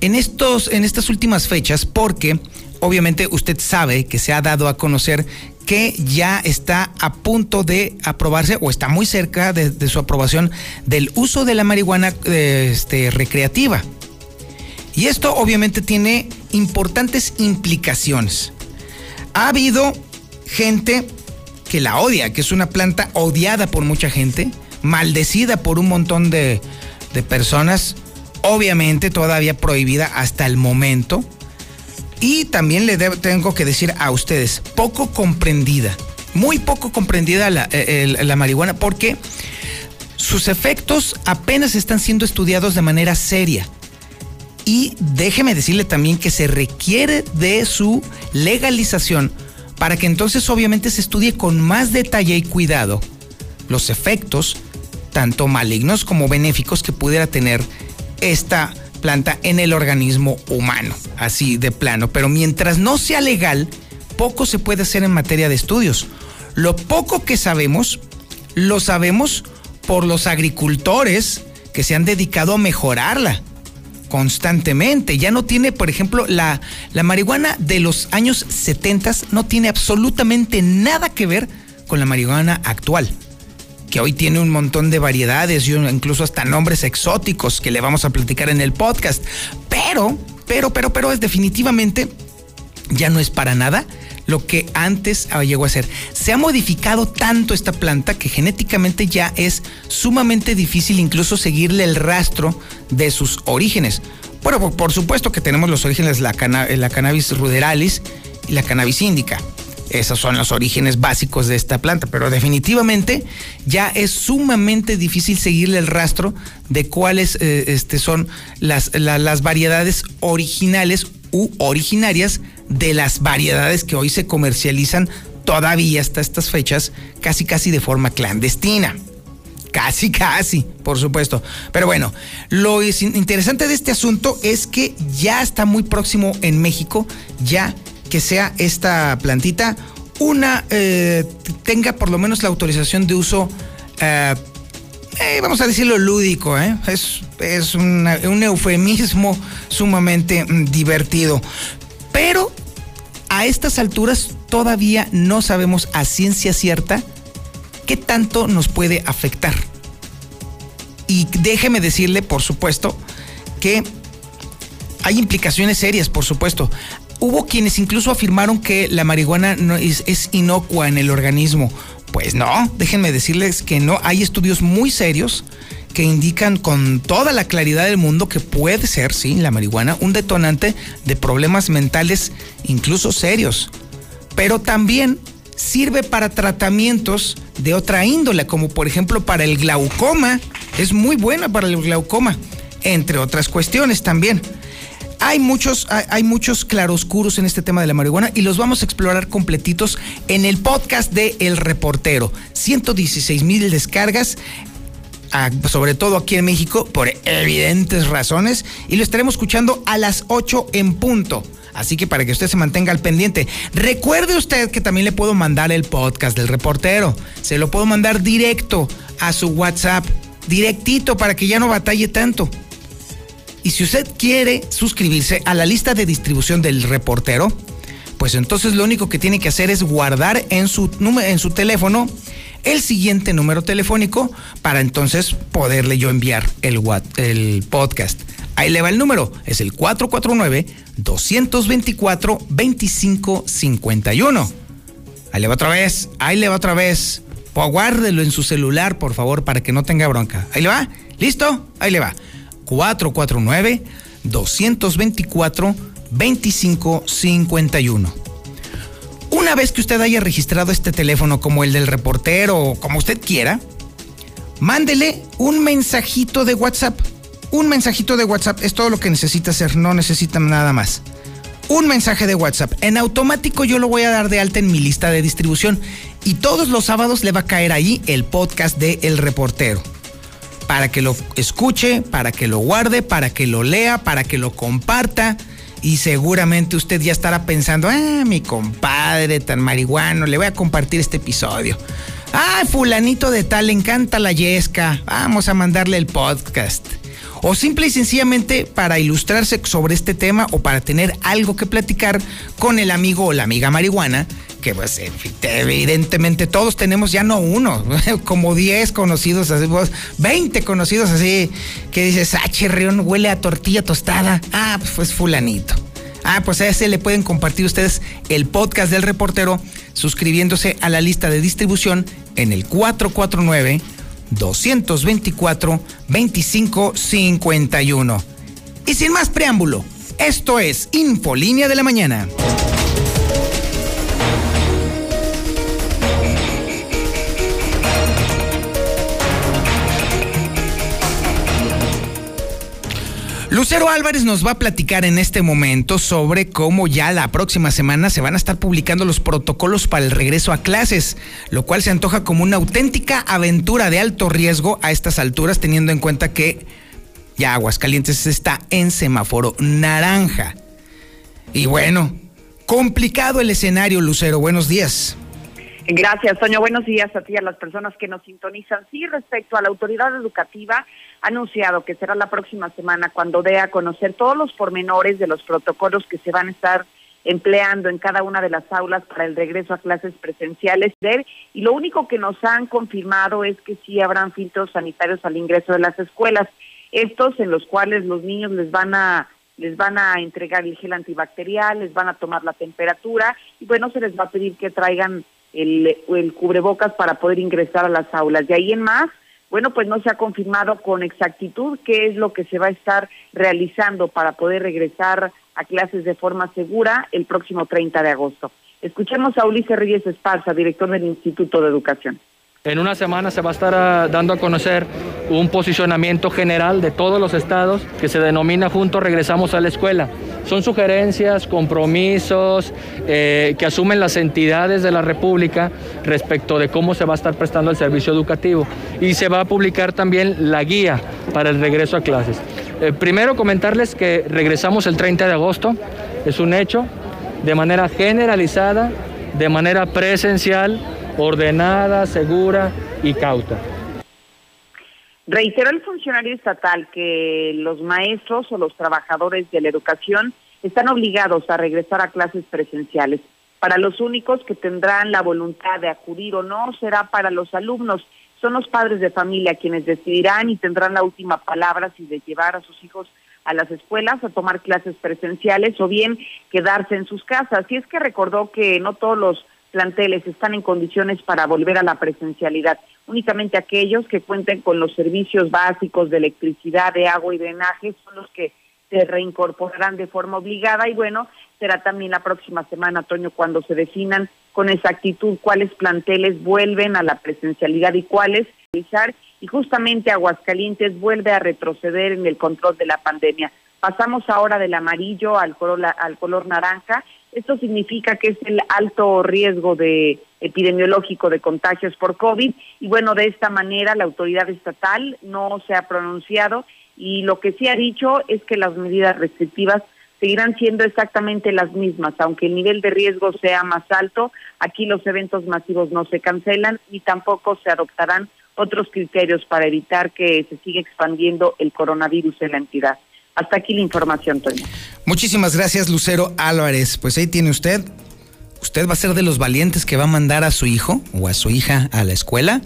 en, estos, en estas últimas fechas porque obviamente usted sabe que se ha dado a conocer que ya está a punto de aprobarse o está muy cerca de, su aprobación del uso de la marihuana este, recreativa. Y esto obviamente tiene importantes implicaciones. Ha habido gente que la odia, que es una planta odiada por mucha gente, maldecida por un montón de, personas, obviamente todavía prohibida hasta el momento. Y también le tengo que decir a ustedes, poco comprendida, muy poco comprendida la, eh, la marihuana, porque sus efectos apenas están siendo estudiados de manera seria. Y déjeme decirle también que se requiere de su legalización para que entonces obviamente se estudie con más detalle y cuidado los efectos, tanto malignos como benéficos, que pudiera tener esta planta en el organismo humano, así de plano. Pero mientras no sea legal, poco se puede hacer en materia de estudios. Lo poco que sabemos, lo sabemos por los agricultores que se han dedicado a mejorarla constantemente. Ya no tiene, por ejemplo, la, la marihuana de los años 70 no tiene absolutamente nada que ver con la marihuana actual que hoy tiene un montón de variedades y incluso hasta nombres exóticos que le vamos a platicar en el podcast. Pero, pero, pero, pero es definitivamente ya no es para nada lo que antes llegó a ser. Se ha modificado tanto esta planta que genéticamente ya es sumamente difícil incluso seguirle el rastro de sus orígenes. Bueno, por, supuesto que tenemos los orígenes la, la cannabis ruderalis y la cannabis índica. Esos son los orígenes básicos de esta planta, pero definitivamente ya es sumamente difícil seguirle el rastro de cuáles eh, este, son las, las variedades originales originarias de las variedades que hoy se comercializan todavía hasta estas fechas, casi casi de forma clandestina. Casi, casi, por supuesto. Pero bueno, lo interesante de este asunto es que ya está muy próximo en México, ya que sea esta plantita una, eh, tenga por lo menos la autorización de uso, eh, eh, vamos a decirlo lúdico, es, es un eufemismo sumamente mm, divertido. Pero a estas alturas todavía no sabemos a ciencia cierta qué tanto nos puede afectar. Y déjeme decirle, por supuesto, que hay implicaciones serias, por supuesto. Hubo quienes incluso afirmaron que la marihuana no es, es, inocua en el organismo. Pues no, déjenme decirles que no. Hay estudios muy serios que indican con toda la claridad del mundo que puede ser, sí, la marihuana, un detonante de problemas mentales incluso serios. Pero también sirve para tratamientos de otra índole, como por ejemplo para el glaucoma. Es muy buena para el glaucoma, entre otras cuestiones también. Hay muchos, hay, muchos claroscuros en este tema de la marihuana y los vamos a explorar completitos en el podcast de El Reportero. 116 mil descargas sobre todo aquí en México, por evidentes razones, y lo estaremos escuchando a las 8 en punto. Así que para que usted se mantenga al pendiente, recuerde usted que también le puedo mandar el podcast del reportero. Se lo puedo mandar directo a su WhatsApp, directito para que ya no batalle tanto. Y si usted quiere suscribirse a la lista de distribución del reportero, pues entonces lo único que tiene que hacer es guardar en su, en su teléfono el siguiente número telefónico para entonces poderle yo enviar el, el podcast. Ahí le va el número, es el 449-224-2551. Ahí le va otra vez, ahí le va otra vez. Pues guárdelo en su celular, por favor, para que no tenga bronca. Ahí le va, ¿listo? Ahí le va. 449-224-2551. Una vez que usted haya registrado este teléfono como el del reportero o como usted quiera, mándele un mensajito de WhatsApp. Un mensajito de WhatsApp es todo lo que necesita hacer, no necesita nada más. Un mensaje de WhatsApp. En automático yo lo voy a dar de alta en mi lista de distribución y todos los sábados le va a caer ahí el podcast de El Reportero para que lo escuche, para que lo guarde, para que lo lea, para que lo comparta. Y seguramente usted ya estará pensando, ah, mi compadre tan marihuano, le voy a compartir este episodio. Ah, fulanito de tal, le encanta la yesca, vamos a mandarle el podcast. O simple y sencillamente para ilustrarse sobre este tema o para tener algo que platicar con el amigo o la amiga marihuana que pues evidentemente todos tenemos ya no uno, como 10 conocidos, así, 20 conocidos así, que dices, ah, chirrión, huele a tortilla tostada. Ah, pues, fulanito. Ah, pues a ese le pueden compartir ustedes el podcast del reportero suscribiéndose a la lista de distribución en el 449 224 2551. Y sin más preámbulo, esto es Infolínea de la Mañana. Lucero Álvarez nos va a platicar en este momento sobre cómo ya la próxima semana se van a estar publicando los protocolos para el regreso a clases, lo cual se antoja como una auténtica aventura de alto riesgo a estas alturas, teniendo en cuenta que ya Aguascalientes está en semáforo naranja. Y bueno, complicado el escenario, Lucero. Buenos días. Gracias, Toño. Buenos días a ti y a las personas que nos sintonizan. Sí, respecto a la autoridad educativa, ha anunciado que será la próxima semana cuando dé a conocer todos los pormenores de los protocolos que se van a estar empleando en cada una de las aulas para el regreso a clases presenciales. Y lo único que nos han confirmado es que sí habrán filtros sanitarios al ingreso de las escuelas. Estos en los cuales los niños les van a les van a entregar el gel antibacterial, les van a tomar la temperatura y bueno, se les va a pedir que traigan el, cubrebocas para poder ingresar a las aulas. De ahí en más, bueno, pues no se ha confirmado con exactitud qué es lo que se va a estar realizando para poder regresar a clases de forma segura el próximo 30 de agosto. Escuchemos a Ulises Reyes Esparza, director del Instituto de Educación. En una semana se va a estar ah, dando a conocer un posicionamiento general de todos los estados que se denomina Juntos Regresamos a la Escuela. Son sugerencias, compromisos eh, que asumen las entidades de la República respecto de cómo se va a estar prestando el servicio educativo. Y se va a publicar también la guía para el regreso a clases. Eh, primero comentarles que regresamos el 30 de agosto, es un hecho, de manera generalizada, de manera presencial ordenada, segura y cauta. Reiteró el funcionario estatal que los maestros o los trabajadores de la educación están obligados a regresar a clases presenciales. Para los únicos que tendrán la voluntad de acudir o no será para los alumnos. Son los padres de familia quienes decidirán y tendrán la última palabra si de llevar a sus hijos a las escuelas a tomar clases presenciales o bien quedarse en sus casas. Y es que recordó que no todos los planteles están en condiciones para volver a la presencialidad. Únicamente aquellos que cuenten con los servicios básicos de electricidad, de agua y drenaje son los que se reincorporarán de forma obligada y bueno, será también la próxima semana, Toño, cuando se definan con exactitud cuáles planteles vuelven a la presencialidad y cuáles y justamente Aguascalientes vuelve a retroceder en el control de la pandemia. Pasamos ahora del amarillo al color, al color naranja. Esto significa que es el alto riesgo de epidemiológico de contagios por COVID. Y bueno, de esta manera la autoridad estatal no se ha pronunciado. Y lo que sí ha dicho es que las medidas restrictivas seguirán siendo exactamente las mismas, aunque el nivel de riesgo sea más alto, aquí los eventos masivos no se cancelan y tampoco se adoptarán otros criterios para evitar que se siga expandiendo el coronavirus en la entidad. Hasta aquí la información, Toño. Muchísimas gracias, Lucero Álvarez. Pues ahí tiene usted. ¿Usted va a ser de los valientes que va a mandar a su hijo o a su hija a la escuela?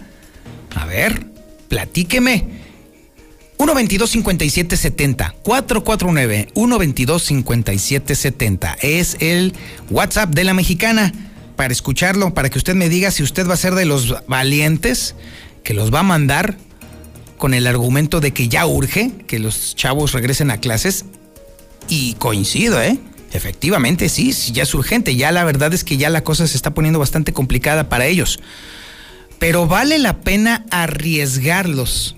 A ver, platíqueme. 122 5770 449 122 5770 es el WhatsApp de la mexicana para escucharlo, para que usted me diga si usted va a ser de los valientes que los va a mandar con el argumento de que ya urge que los chavos regresen a clases y coincido, ¿eh? Efectivamente, sí, sí, ya es urgente, ya la verdad es que ya la cosa se está poniendo bastante complicada para ellos. Pero vale la pena arriesgarlos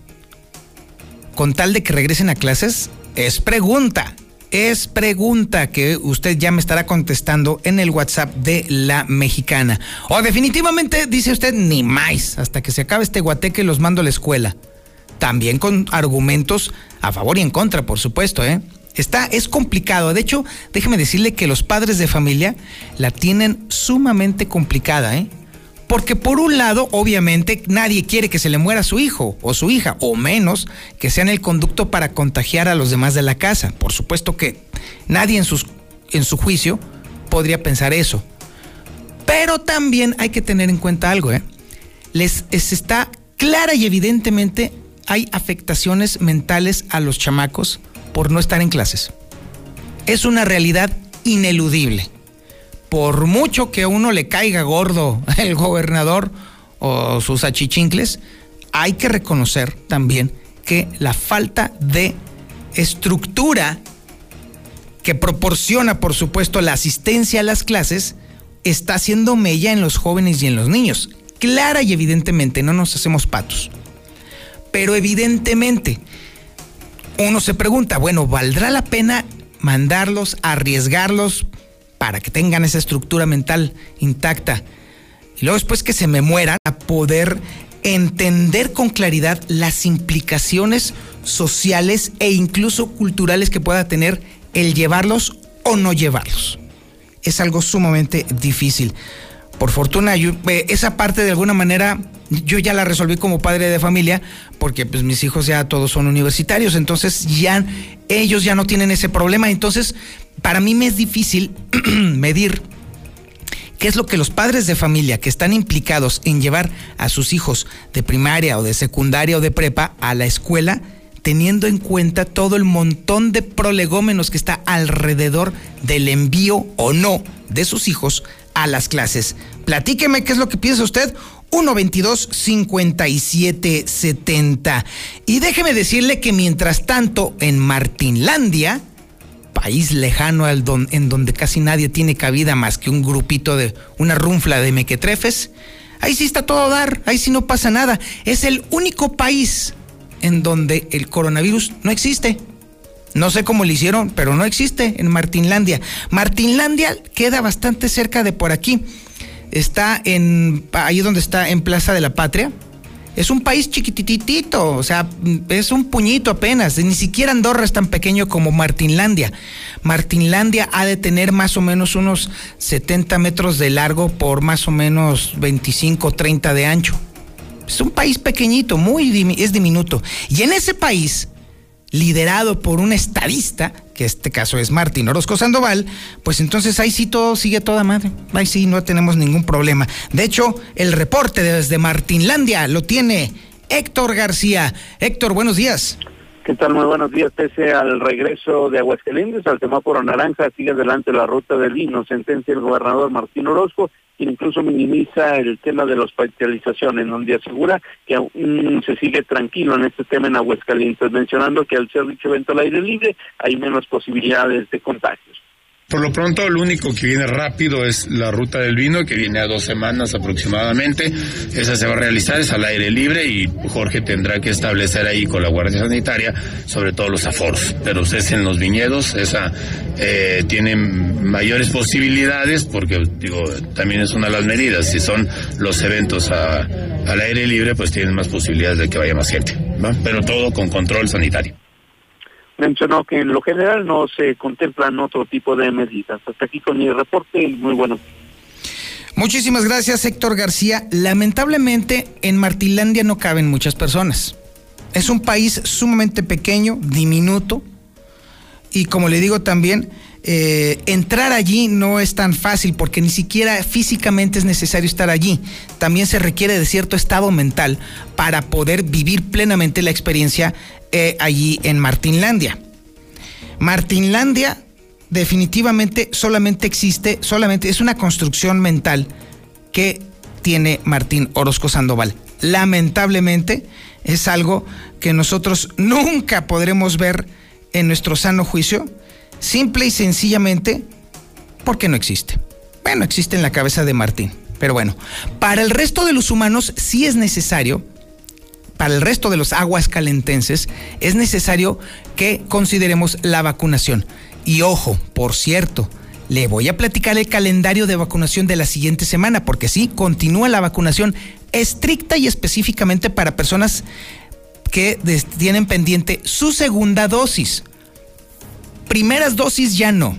con tal de que regresen a clases? Es pregunta. Es pregunta que usted ya me estará contestando en el WhatsApp de la mexicana. O definitivamente dice usted ni más, hasta que se acabe este guateque los mando a la escuela. También con argumentos a favor y en contra, por supuesto, ¿eh? Está, es complicado. De hecho, déjeme decirle que los padres de familia la tienen sumamente complicada, ¿eh? Porque por un lado, obviamente, nadie quiere que se le muera su hijo o su hija, o menos que sean el conducto para contagiar a los demás de la casa. Por supuesto que nadie en, en su juicio podría pensar eso. Pero también hay que tener en cuenta algo, ¿eh? Les está clara y evidentemente hay afectaciones mentales a los chamacos por no estar en clases. Es una realidad ineludible por mucho que a uno le caiga gordo el gobernador o sus achichincles, hay que reconocer también que la falta de estructura que proporciona, por supuesto, la asistencia a las clases, está haciendo mella en los jóvenes y en los niños. Clara y evidentemente, no nos hacemos patos. Pero evidentemente, uno se pregunta, bueno, ¿valdrá la pena mandarlos, arriesgarlos para que tengan esa estructura mental intacta. Y luego después que se me muera, a poder entender con claridad las implicaciones sociales e incluso culturales que pueda tener el llevarlos o no llevarlos. Es algo sumamente difícil. Por fortuna, yo, eh, esa parte de alguna manera yo ya la resolví como padre de familia porque pues mis hijos ya todos son universitarios, entonces ya ellos ya no tienen ese problema, entonces para mí me es difícil medir qué es lo que los padres de familia que están implicados en llevar a sus hijos de primaria o de secundaria o de prepa a la escuela, teniendo en cuenta todo el montón de prolegómenos que está alrededor del envío o no de sus hijos a las clases. Platíqueme qué es lo que piensa usted. 122 5770. Y déjeme decirle que mientras tanto en Martinlandia, país lejano en donde casi nadie tiene cabida más que un grupito de una runfla de mequetrefes, ahí sí está todo dar, ahí sí no pasa nada. Es el único país en donde el coronavirus no existe. No sé cómo lo hicieron, pero no existe en Martinlandia. Martinlandia queda bastante cerca de por aquí. Está en ahí donde está en Plaza de la Patria es un país chiquititito, o sea, es un puñito apenas. Ni siquiera Andorra es tan pequeño como Martinlandia. Martinlandia ha de tener más o menos unos 70 metros de largo por más o menos 25, 30 de ancho. Es un país pequeñito, muy es diminuto. Y en ese país liderado por un estadista, que este caso es Martín Orozco Sandoval, pues entonces ahí sí todo sigue toda madre. Ahí sí no tenemos ningún problema. De hecho, el reporte desde Martinlandia lo tiene Héctor García. Héctor, buenos días. ¿Qué tal? Muy buenos días. Pese al regreso de Aguascalientes al semáforo naranja, sigue adelante la ruta del vino, sentencia el gobernador Martín Orozco incluso minimiza el tema de la hospitalización, donde asegura que aún se sigue tranquilo en este tema en Aguascalientes, mencionando que al ser dicho evento al aire libre hay menos posibilidades de contagios. Por lo pronto, lo único que viene rápido es la ruta del vino, que viene a dos semanas aproximadamente. Esa se va a realizar, es al aire libre y Jorge tendrá que establecer ahí con la Guardia Sanitaria sobre todo los aforos. Pero es en los viñedos, esa eh, tiene mayores posibilidades porque, digo, también es una de las medidas. Si son los eventos al aire libre, pues tienen más posibilidades de que vaya más gente. Pero todo con control sanitario mencionó que en lo general no se contemplan otro tipo de medidas. Hasta aquí con mi reporte y muy bueno. Muchísimas gracias, Héctor García. Lamentablemente, en Martilandia no caben muchas personas. Es un país sumamente pequeño, diminuto, y como le digo también, eh, entrar allí no es tan fácil porque ni siquiera físicamente es necesario estar allí. También se requiere de cierto estado mental para poder vivir plenamente la experiencia eh, allí en Martinlandia. Martinlandia definitivamente solamente existe, solamente es una construcción mental que tiene Martín Orozco Sandoval. Lamentablemente es algo que nosotros nunca podremos ver en nuestro sano juicio Simple y sencillamente porque no existe. Bueno, existe en la cabeza de Martín. Pero bueno, para el resto de los humanos sí es necesario, para el resto de los aguas calentenses, es necesario que consideremos la vacunación. Y ojo, por cierto, le voy a platicar el calendario de vacunación de la siguiente semana, porque sí, continúa la vacunación estricta y específicamente para personas que tienen pendiente su segunda dosis primeras dosis ya no.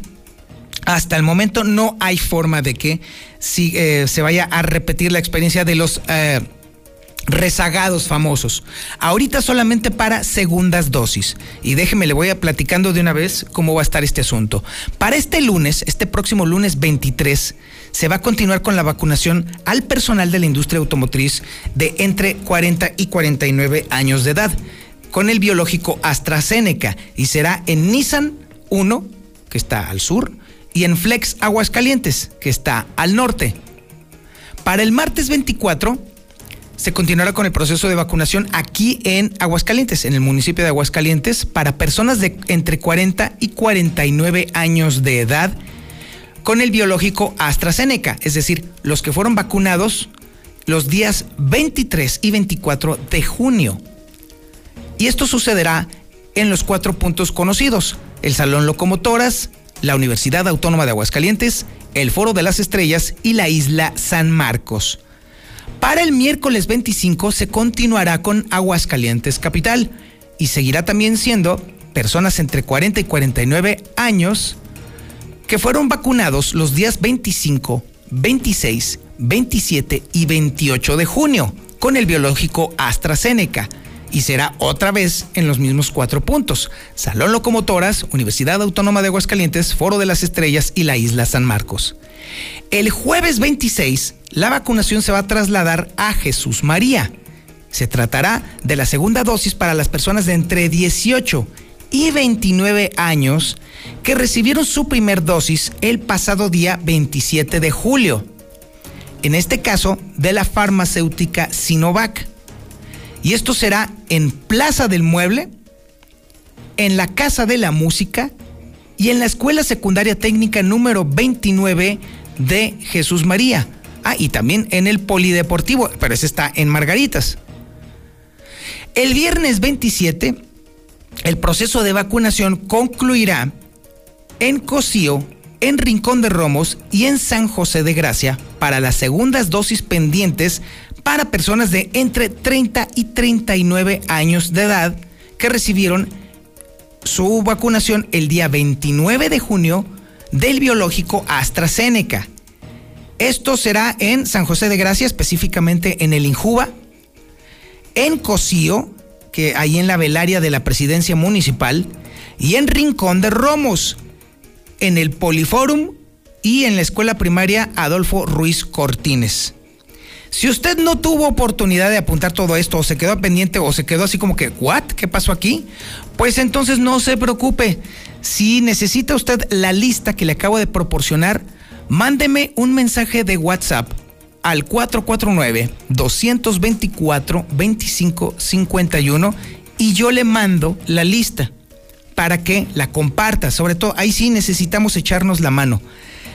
Hasta el momento no hay forma de que si, eh, se vaya a repetir la experiencia de los eh, rezagados famosos. Ahorita solamente para segundas dosis. Y déjeme, le voy a platicando de una vez cómo va a estar este asunto. Para este lunes, este próximo lunes 23, se va a continuar con la vacunación al personal de la industria automotriz de entre 40 y 49 años de edad con el biológico AstraZeneca y será en Nissan, 1, que está al sur, y en Flex Aguascalientes, que está al norte. Para el martes 24 se continuará con el proceso de vacunación aquí en Aguascalientes, en el municipio de Aguascalientes, para personas de entre 40 y 49 años de edad con el biológico AstraZeneca, es decir, los que fueron vacunados los días 23 y 24 de junio. Y esto sucederá en los cuatro puntos conocidos el Salón Locomotoras, la Universidad Autónoma de Aguascalientes, el Foro de las Estrellas y la Isla San Marcos. Para el miércoles 25 se continuará con Aguascalientes Capital y seguirá también siendo personas entre 40 y 49 años que fueron vacunados los días 25, 26, 27 y 28 de junio con el biológico AstraZeneca y será otra vez en los mismos cuatro puntos. Salón Locomotoras, Universidad Autónoma de Aguascalientes, Foro de las Estrellas y la Isla San Marcos. El jueves 26, la vacunación se va a trasladar a Jesús María. Se tratará de la segunda dosis para las personas de entre 18 y 29 años que recibieron su primer dosis el pasado día 27 de julio. En este caso, de la farmacéutica Sinovac. Y esto será en Plaza del Mueble, en la Casa de la Música y en la Escuela Secundaria Técnica número 29 de Jesús María. Ah, y también en el Polideportivo, pero ese está en Margaritas. El viernes 27, el proceso de vacunación concluirá en Cocío, en Rincón de Romos y en San José de Gracia para las segundas dosis pendientes para personas de entre 30 y 39 años de edad que recibieron su vacunación el día 29 de junio del biológico AstraZeneca. Esto será en San José de Gracia, específicamente en el Injuba, en Cocío, que ahí en la velaria de la presidencia municipal, y en Rincón de Romos, en el Poliforum y en la escuela primaria Adolfo Ruiz Cortines. Si usted no tuvo oportunidad de apuntar todo esto, o se quedó pendiente, o se quedó así como que, ¿what? ¿Qué pasó aquí? Pues entonces no se preocupe. Si necesita usted la lista que le acabo de proporcionar, mándeme un mensaje de WhatsApp al 449-224-2551 y yo le mando la lista para que la comparta. Sobre todo, ahí sí necesitamos echarnos la mano.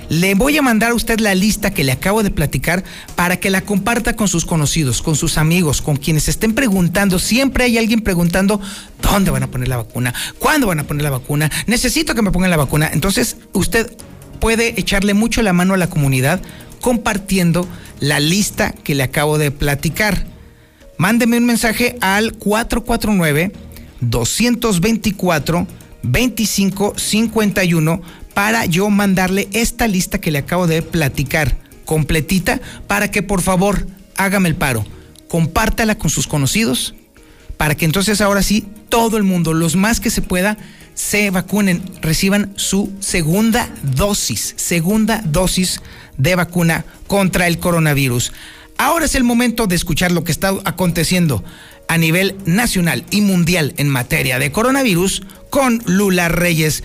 Le voy a mandar a usted la lista que le acabo de platicar para que la comparta con sus conocidos, con sus amigos, con quienes estén preguntando. Siempre hay alguien preguntando dónde van a poner la vacuna, cuándo van a poner la vacuna, necesito que me pongan la vacuna. Entonces, usted puede echarle mucho la mano a la comunidad compartiendo la lista que le acabo de platicar. Mándeme un mensaje al 449 224 2551 para yo mandarle esta lista que le acabo de platicar completita para que por favor hágame el paro, compártala con sus conocidos para que entonces ahora sí todo el mundo, los más que se pueda, se vacunen, reciban su segunda dosis, segunda dosis de vacuna contra el coronavirus. Ahora es el momento de escuchar lo que está aconteciendo a nivel nacional y mundial en materia de coronavirus con Lula Reyes.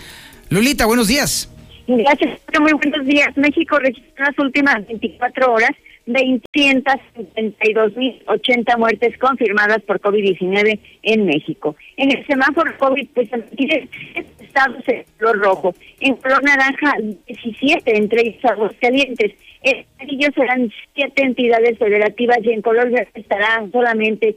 Lulita, buenos días. Gracias, muy buenos días. México registró las últimas 24 horas 272.080 muertes confirmadas por COVID-19 en México. En el semáforo COVID, pues tiene estados en color rojo. En color naranja, 17, entre ellos Aguascalientes. En amarillo serán siete entidades federativas y en color verde estarán solamente.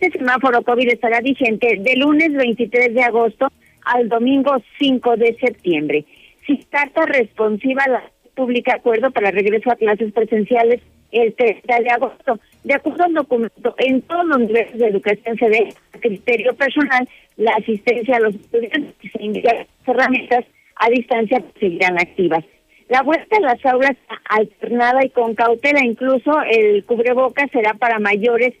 Este semáforo COVID estará vigente de lunes 23 de agosto al domingo 5 de septiembre. Si carta responsiva la pública acuerdo para regreso a clases presenciales el 30 de agosto. De acuerdo al documento, en todos los niveles de educación se ve a criterio personal la asistencia a los estudiantes y se indican herramientas a distancia que seguirán activas. La vuelta a las aulas alternada y con cautela, incluso el cubreboca será para mayores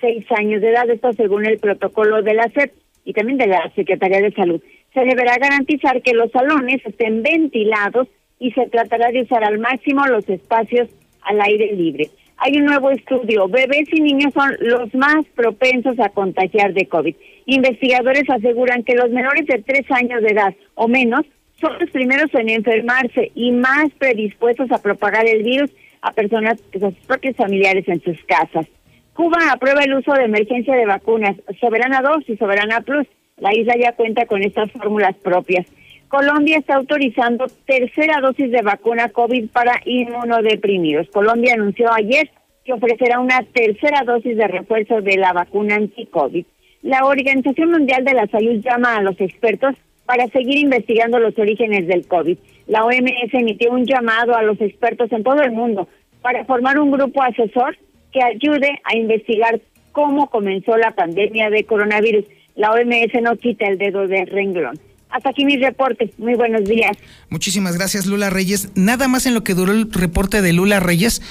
seis años de edad, esto según el protocolo de la SEP y también de la Secretaría de Salud. Se deberá garantizar que los salones estén ventilados y se tratará de usar al máximo los espacios al aire libre. Hay un nuevo estudio. Bebés y niños son los más propensos a contagiar de COVID. Investigadores aseguran que los menores de tres años de edad o menos son los primeros en enfermarse y más predispuestos a propagar el virus a personas, a sus propios familiares en sus casas. Cuba aprueba el uso de emergencia de vacunas Soberana 2 y Soberana Plus. La isla ya cuenta con estas fórmulas propias. Colombia está autorizando tercera dosis de vacuna COVID para inmunodeprimidos. Colombia anunció ayer que ofrecerá una tercera dosis de refuerzo de la vacuna anti-COVID. La Organización Mundial de la Salud llama a los expertos para seguir investigando los orígenes del COVID. La OMS emitió un llamado a los expertos en todo el mundo para formar un grupo asesor que ayude a investigar cómo comenzó la pandemia de coronavirus. La OMS no quita el dedo del renglón. Hasta aquí mi reporte. Muy buenos días. Muchísimas gracias, Lula Reyes. Nada más en lo que duró el reporte de Lula Reyes,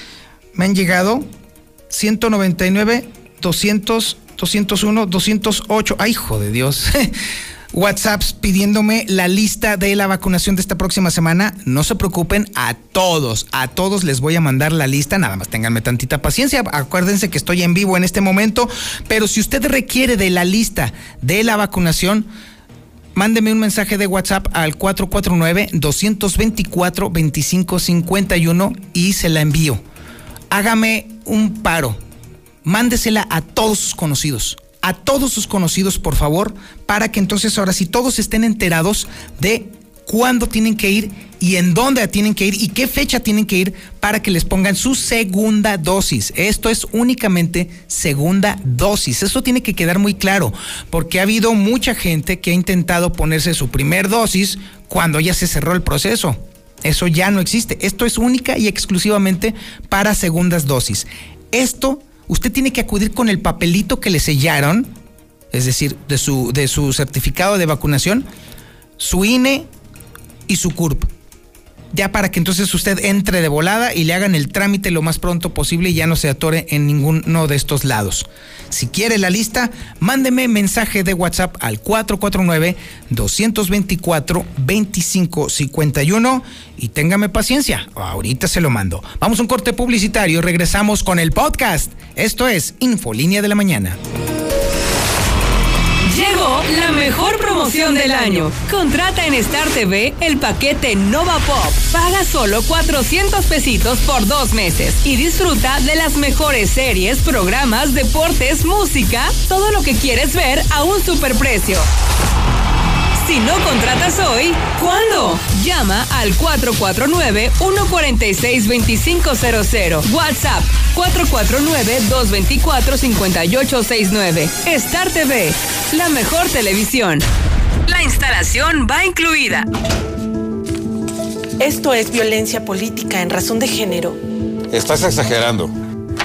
me han llegado 199, 200, 201, 208. ¡Ay, hijo de Dios! WhatsApps pidiéndome la lista de la vacunación de esta próxima semana. No se preocupen, a todos, a todos les voy a mandar la lista. Nada más ténganme tantita paciencia. Acuérdense que estoy en vivo en este momento. Pero si usted requiere de la lista de la vacunación, mándeme un mensaje de WhatsApp al 449-224-2551 y se la envío. Hágame un paro. Mándesela a todos sus conocidos. A todos sus conocidos, por favor, para que entonces ahora sí todos estén enterados de cuándo tienen que ir y en dónde tienen que ir y qué fecha tienen que ir para que les pongan su segunda dosis. Esto es únicamente segunda dosis. Esto tiene que quedar muy claro porque ha habido mucha gente que ha intentado ponerse su primer dosis cuando ya se cerró el proceso. Eso ya no existe. Esto es única y exclusivamente para segundas dosis. Esto, usted tiene que acudir con el papelito que le sellaron, es decir, de su, de su certificado de vacunación, su INE, y su CURP. Ya para que entonces usted entre de volada y le hagan el trámite lo más pronto posible y ya no se atore en ninguno de estos lados. Si quiere la lista, mándeme mensaje de WhatsApp al 449-224-2551 y téngame paciencia. Ahorita se lo mando. Vamos a un corte publicitario regresamos con el podcast. Esto es Infolínea de la Mañana. Llegó la mejor promoción del año. Contrata en Star TV el paquete Nova Pop. Paga solo 400 pesitos por dos meses y disfruta de las mejores series, programas, deportes, música, todo lo que quieres ver a un superprecio. Si no contratas hoy, ¿cuándo? Llama al 449-146-2500. WhatsApp 449-224-5869. Star TV, la mejor televisión. La instalación va incluida. Esto es violencia política en razón de género. Estás exagerando.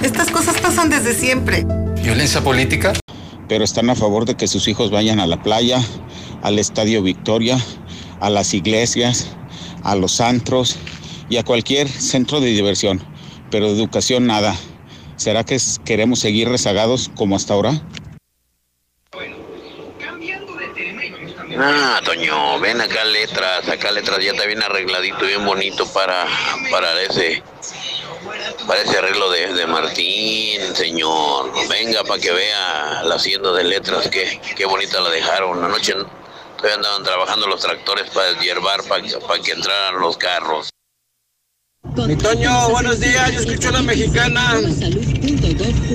Estas cosas pasan desde siempre. ¿Violencia política? Pero están a favor de que sus hijos vayan a la playa, al Estadio Victoria, a las iglesias, a los antros y a cualquier centro de diversión. Pero de educación nada. ¿Será que queremos seguir rezagados como hasta ahora? Ah, Toño, ven acá letras, acá letras ya está bien arregladito, bien bonito para, para ese para ese arreglo de, de Martín, señor. Venga para que vea la hacienda de letras, qué, qué bonita la dejaron. Anoche todavía andaban trabajando los tractores para hierbar, para, para que entraran los carros. Mi Toño, buenos días, yo escucho a la mexicana.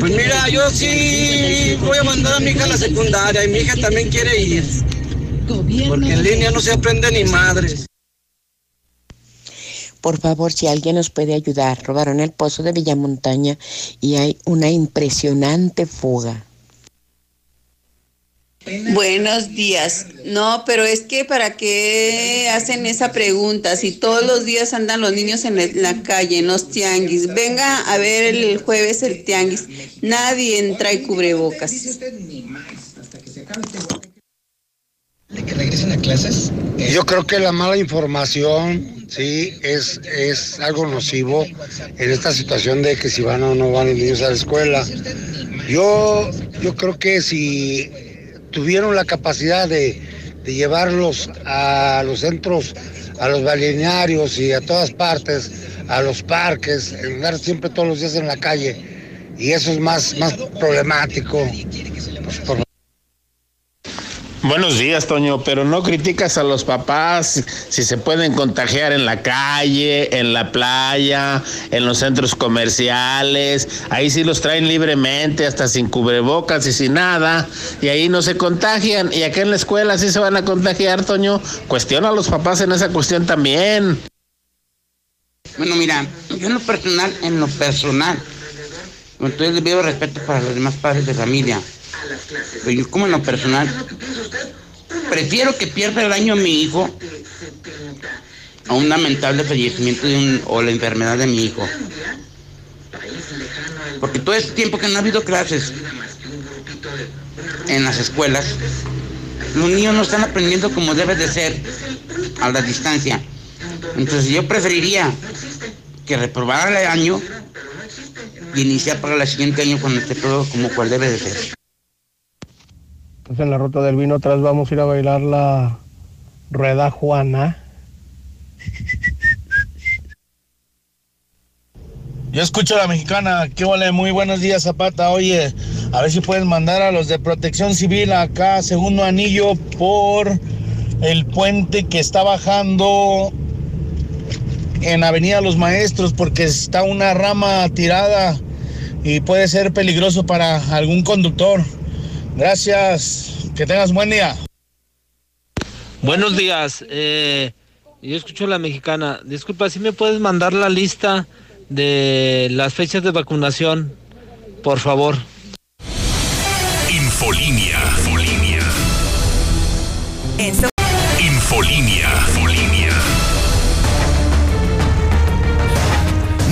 Pues mira, yo sí voy a mandar a mi hija a la secundaria y mi hija también quiere ir. Porque en línea no se aprende ni madres. Por favor, si alguien nos puede ayudar, robaron el pozo de Villamontaña y hay una impresionante fuga. Buenos días. No, pero es que para qué hacen esa pregunta si todos los días andan los niños en la- calle, en los tianguis. Venga a ver el jueves el tianguis. Nadie trae cubrebocas. Yo creo que la mala información, sí, es, es algo nocivo en esta situación de que si van o no van los niños a la escuela. Yo, yo creo que si tuvieron la capacidad de, de llevarlos a los centros, a los balnearios y a todas partes, a los parques, andar siempre todos los días en la calle, y eso es más, más problemático. Pues, Buenos días, Toño, pero no criticas a los papás si se pueden contagiar en la calle, en la playa, en los centros comerciales. Ahí sí los traen libremente, hasta sin cubrebocas y sin nada. Y ahí no se contagian. Y acá en la escuela sí se van a contagiar, Toño. Cuestiona a los papás en esa cuestión también. Bueno, mira, yo en lo personal, en lo personal, con todo el debido respeto para los demás padres de familia, pero yo como en lo personal, prefiero que pierda el año mi hijo a un lamentable fallecimiento o la enfermedad de mi hijo. Porque todo este tiempo que no ha habido clases en las escuelas, los niños no están aprendiendo como debe de ser, a la distancia. Entonces yo preferiría que reprobara el año y iniciar para el siguiente año con este todo como cual debe de ser. Pues en la ruta del vino atrás vamos a ir a bailar la rueda Juana. Yo escucho a la mexicana, ¿qué vale? Muy buenos días, Zapata. Oye, a ver si puedes mandar a los de protección civil acá, segundo anillo, por el puente que está bajando en Avenida Los Maestros, porque está una rama tirada y puede ser peligroso para algún conductor. Gracias, que tengas buen día. Buenos días. eh, yo escucho a la mexicana. Disculpa, ¿sí me puedes mandar la lista de las fechas de vacunación? Por favor. Infolinia. Infolinia. Infolinia.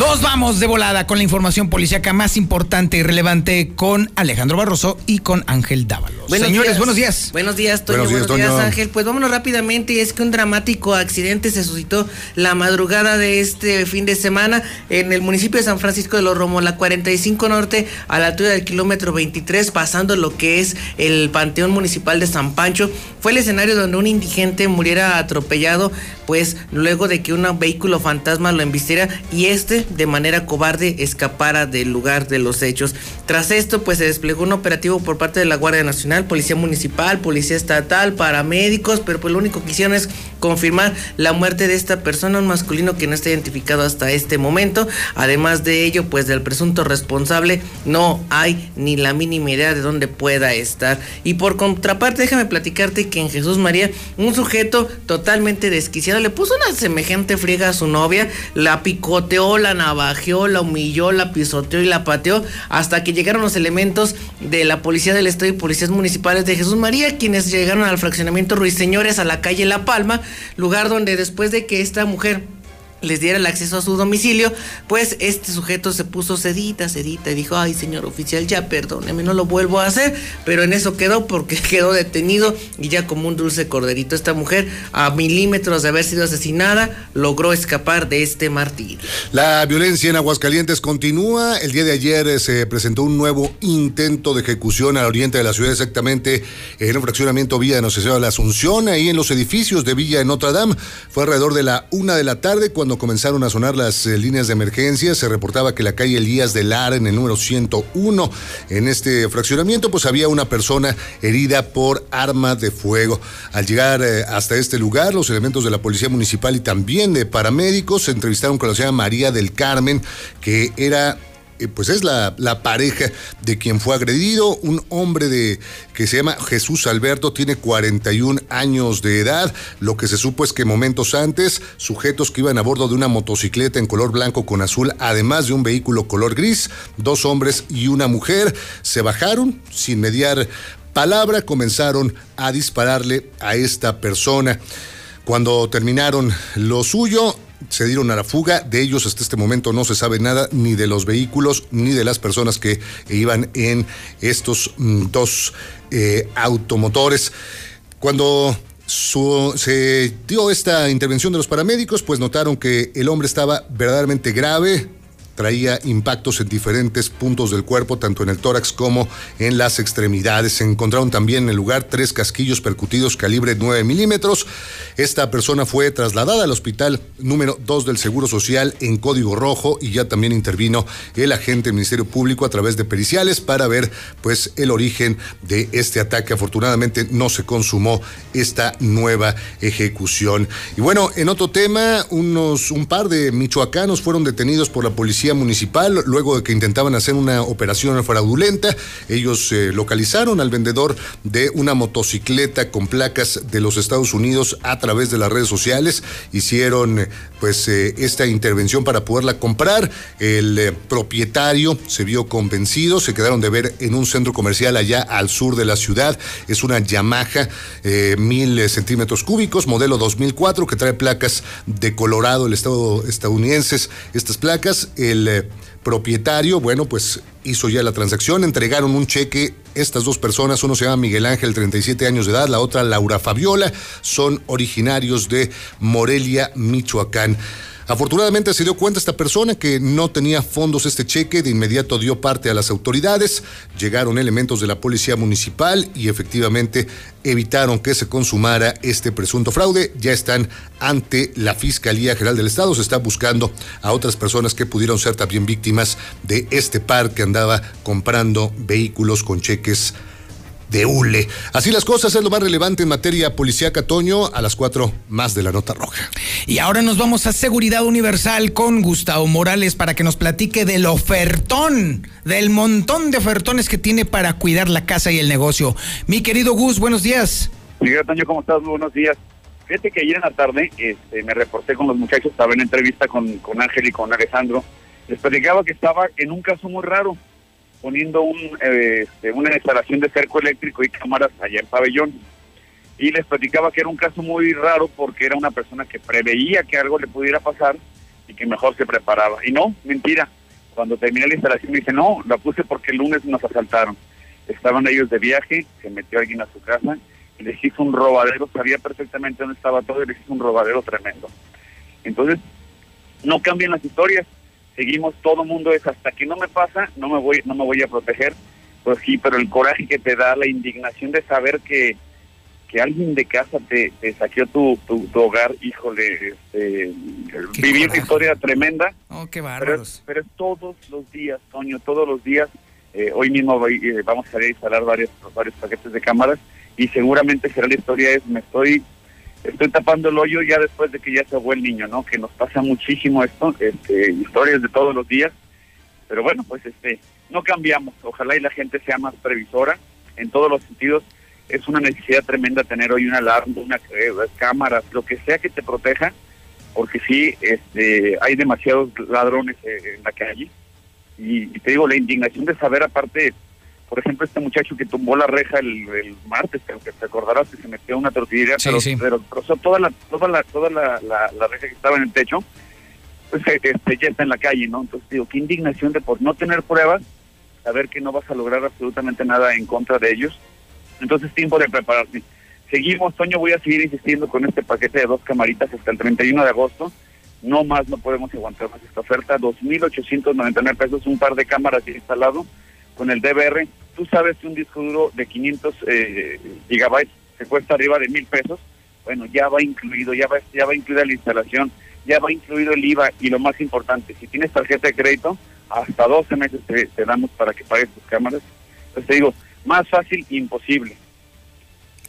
Nos vamos de volada con la información policíaca más importante y relevante con Alejandro Barroso y con Ángel Dávalos. Señores, buenos días. Buenos días, Toño. Buenos Buenos días, días, Toño. Ángel. Pues vámonos rápidamente. Es que un dramático accidente se suscitó la madrugada de este fin de semana en el municipio de San Francisco de los Romos, la 45 Norte, a la altura del kilómetro 23, pasando lo que es el Panteón Municipal de San Pancho. Fue el escenario donde un indigente muriera atropellado, pues luego de que un vehículo fantasma lo embistiera y este, de manera cobarde, escapara del lugar de los hechos. Tras esto, pues se desplegó un operativo por parte de la Guardia Nacional, Policía Municipal, Policía Estatal, paramédicos, pero pues lo único que hicieron es confirmar la muerte de esta persona, un masculino que no está identificado hasta este momento. Además de ello, pues del presunto responsable no hay ni la mínima idea de dónde pueda estar. Y por contraparte, déjame platicarte que en Jesús María, un sujeto totalmente desquiciado le puso una semejante friega a su novia, la picoteó, la navajeó, la humilló, la pisoteó y la pateó hasta que llegaron los elementos de la Policía del Estado y Policías Municipales de Jesús María, quienes llegaron al fraccionamiento Ruiseñores a la calle La Palma, lugar donde después de que esta mujer les diera el acceso a su domicilio, pues este sujeto se puso sedita, sedita y dijo, ay señor oficial, ya perdóneme, no lo vuelvo a hacer, pero en eso quedó porque quedó detenido y ya como un dulce corderito. Esta mujer, a milímetros de haber sido asesinada, logró escapar de este martirio. La violencia en Aguascalientes continúa. El día de ayer eh, se presentó un nuevo intento de ejecución al oriente de la ciudad, exactamente en un fraccionamiento Villa de Nuestra de la Asunción, ahí en los edificios de Villa de Notre Dame. Fue alrededor de la una de la tarde cuando comenzaron a sonar las eh, líneas de emergencia, se reportaba que la calle Elías de Lara, en el número 101, en este fraccionamiento, pues había una persona herida por arma de fuego. Al llegar eh, hasta este lugar, los elementos de la Policía Municipal y también de paramédicos se entrevistaron con la señora María del Carmen, que era eh, pues es la, la, pareja de quien fue agredido, un hombre de que se llama Jesús Alberto, tiene 41 años de edad. Lo que se supo es que momentos antes, sujetos que iban a bordo de una motocicleta en color blanco con azul, además de un vehículo color gris, dos hombres y una mujer, se bajaron sin mediar palabra, comenzaron a dispararle a esta persona. Cuando terminaron lo suyo, se dieron a la fuga. De ellos hasta este momento no se sabe nada, ni de los vehículos, ni de las personas que iban en estos mm, dos eh, automotores. Cuando se dio esta intervención de los paramédicos, pues notaron que el hombre estaba verdaderamente grave, traía impactos en diferentes puntos del cuerpo, tanto en el tórax como en las extremidades. Se encontraron también en el lugar tres casquillos percutidos calibre 9 milímetros. Esta persona fue trasladada al hospital número 2 del Seguro Social en código rojo y ya también intervino el agente del Ministerio Público a través de periciales para ver pues el origen de este ataque. Afortunadamente no se consumó esta nueva ejecución. Y bueno, en otro tema, unos un par de michoacanos fueron detenidos por la policía municipal luego de que intentaban hacer una operación fraudulenta. Ellos eh, localizaron al vendedor de una motocicleta con placas de los Estados Unidos a través de las redes sociales. Hicieron pues eh, esta intervención para poderla comprar. El eh, propietario se vio convencido, se quedaron de ver en un centro comercial allá al sur de la ciudad. Es una Yamaha mil centímetros cúbicos, modelo 2004, que trae placas de Colorado, el estado estadounidense. Estas placas el eh, propietario, bueno, pues hizo ya la transacción, entregaron un cheque, estas dos personas, uno se llama Miguel Ángel, 37 años de edad, la otra Laura Fabiola, son originarios de Morelia, Michoacán. Afortunadamente se dio cuenta esta persona que no tenía fondos este cheque, de inmediato dio parte a las autoridades, llegaron elementos de la policía municipal y efectivamente evitaron que se consumara este presunto fraude. Ya están ante la Fiscalía General del Estado, se está buscando a otras personas que pudieron ser también víctimas de este par que andaba comprando vehículos con cheques de hule. Así las cosas es lo más relevante en materia policíaca, Toño, a las cuatro más de la nota roja. Y ahora nos vamos a Seguridad Universal con Gustavo Morales para que nos platique del ofertón, del montón de ofertones que tiene para cuidar la casa y el negocio. Mi querido Gus, buenos días. Miguel Toño, ¿cómo estás? buenos días. Fíjate que ayer en la tarde este, me reporté con los muchachos, estaba en entrevista con, con Ángel y con Alejandro. Les platicaba que estaba en un caso muy raro poniendo un, eh, este, una instalación de cerco eléctrico y cámaras allá en pabellón. Y les platicaba que era un caso muy raro porque era una persona que preveía que algo le pudiera pasar y que mejor se preparaba. Y no, mentira. Cuando terminé la instalación me dice, no, la puse porque el lunes nos asaltaron. Estaban ellos de viaje, se metió alguien a su casa les hizo un robadero, sabía perfectamente dónde estaba todo y les hizo un robadero tremendo. Entonces, no cambian las historias seguimos todo mundo es hasta que no me pasa, no me voy, no me voy a proteger. Pues sí, pero el coraje que te da, la indignación de saber que, que alguien de casa te, saqueó tu, tu, hogar, híjole, este, vivir una historia tremenda. Oh, qué pero, pero todos los días, Toño, todos los días. Eh, hoy mismo eh, vamos a ir a instalar varios, varios paquetes de cámaras y seguramente será la historia es, me estoy estoy tapando el hoyo ya después de que ya se fue el niño, ¿no? Que nos pasa muchísimo esto, este, historias de todos los días, pero bueno, pues este, no cambiamos, ojalá y la gente sea más previsora en todos los sentidos. Es una necesidad tremenda tener hoy una alarma, una eh, cámaras, lo que sea que te proteja, porque sí, este, hay demasiados ladrones eh, en la calle. Y, te digo, la indignación de saber aparte por ejemplo, este muchacho que tumbó la reja el, martes, que te acordarás que se metió una tortillería, pero, pero toda la toda la toda la, la, reja que estaba en el techo pues este, ya está en la calle, ¿no? Entonces digo, qué indignación de por no tener pruebas, saber que no vas a lograr absolutamente nada en contra de ellos. Entonces tiempo de prepararse. Seguimos, Toño, voy a seguir insistiendo con este paquete de dos camaritas hasta el 31 de agosto. No más, no podemos aguantar más esta oferta. 2.899 pesos, un par de cámaras instalado con el DVR. Tú sabes que un disco duro de 500 eh, gigabytes se cuesta arriba de mil pesos. Bueno, ya va incluido, ya va, ya va incluida la instalación, ya va incluido el IVA y lo más importante, si tienes tarjeta de crédito, hasta 12 meses te, te damos para que pagues tus cámaras. Entonces te digo, más fácil, imposible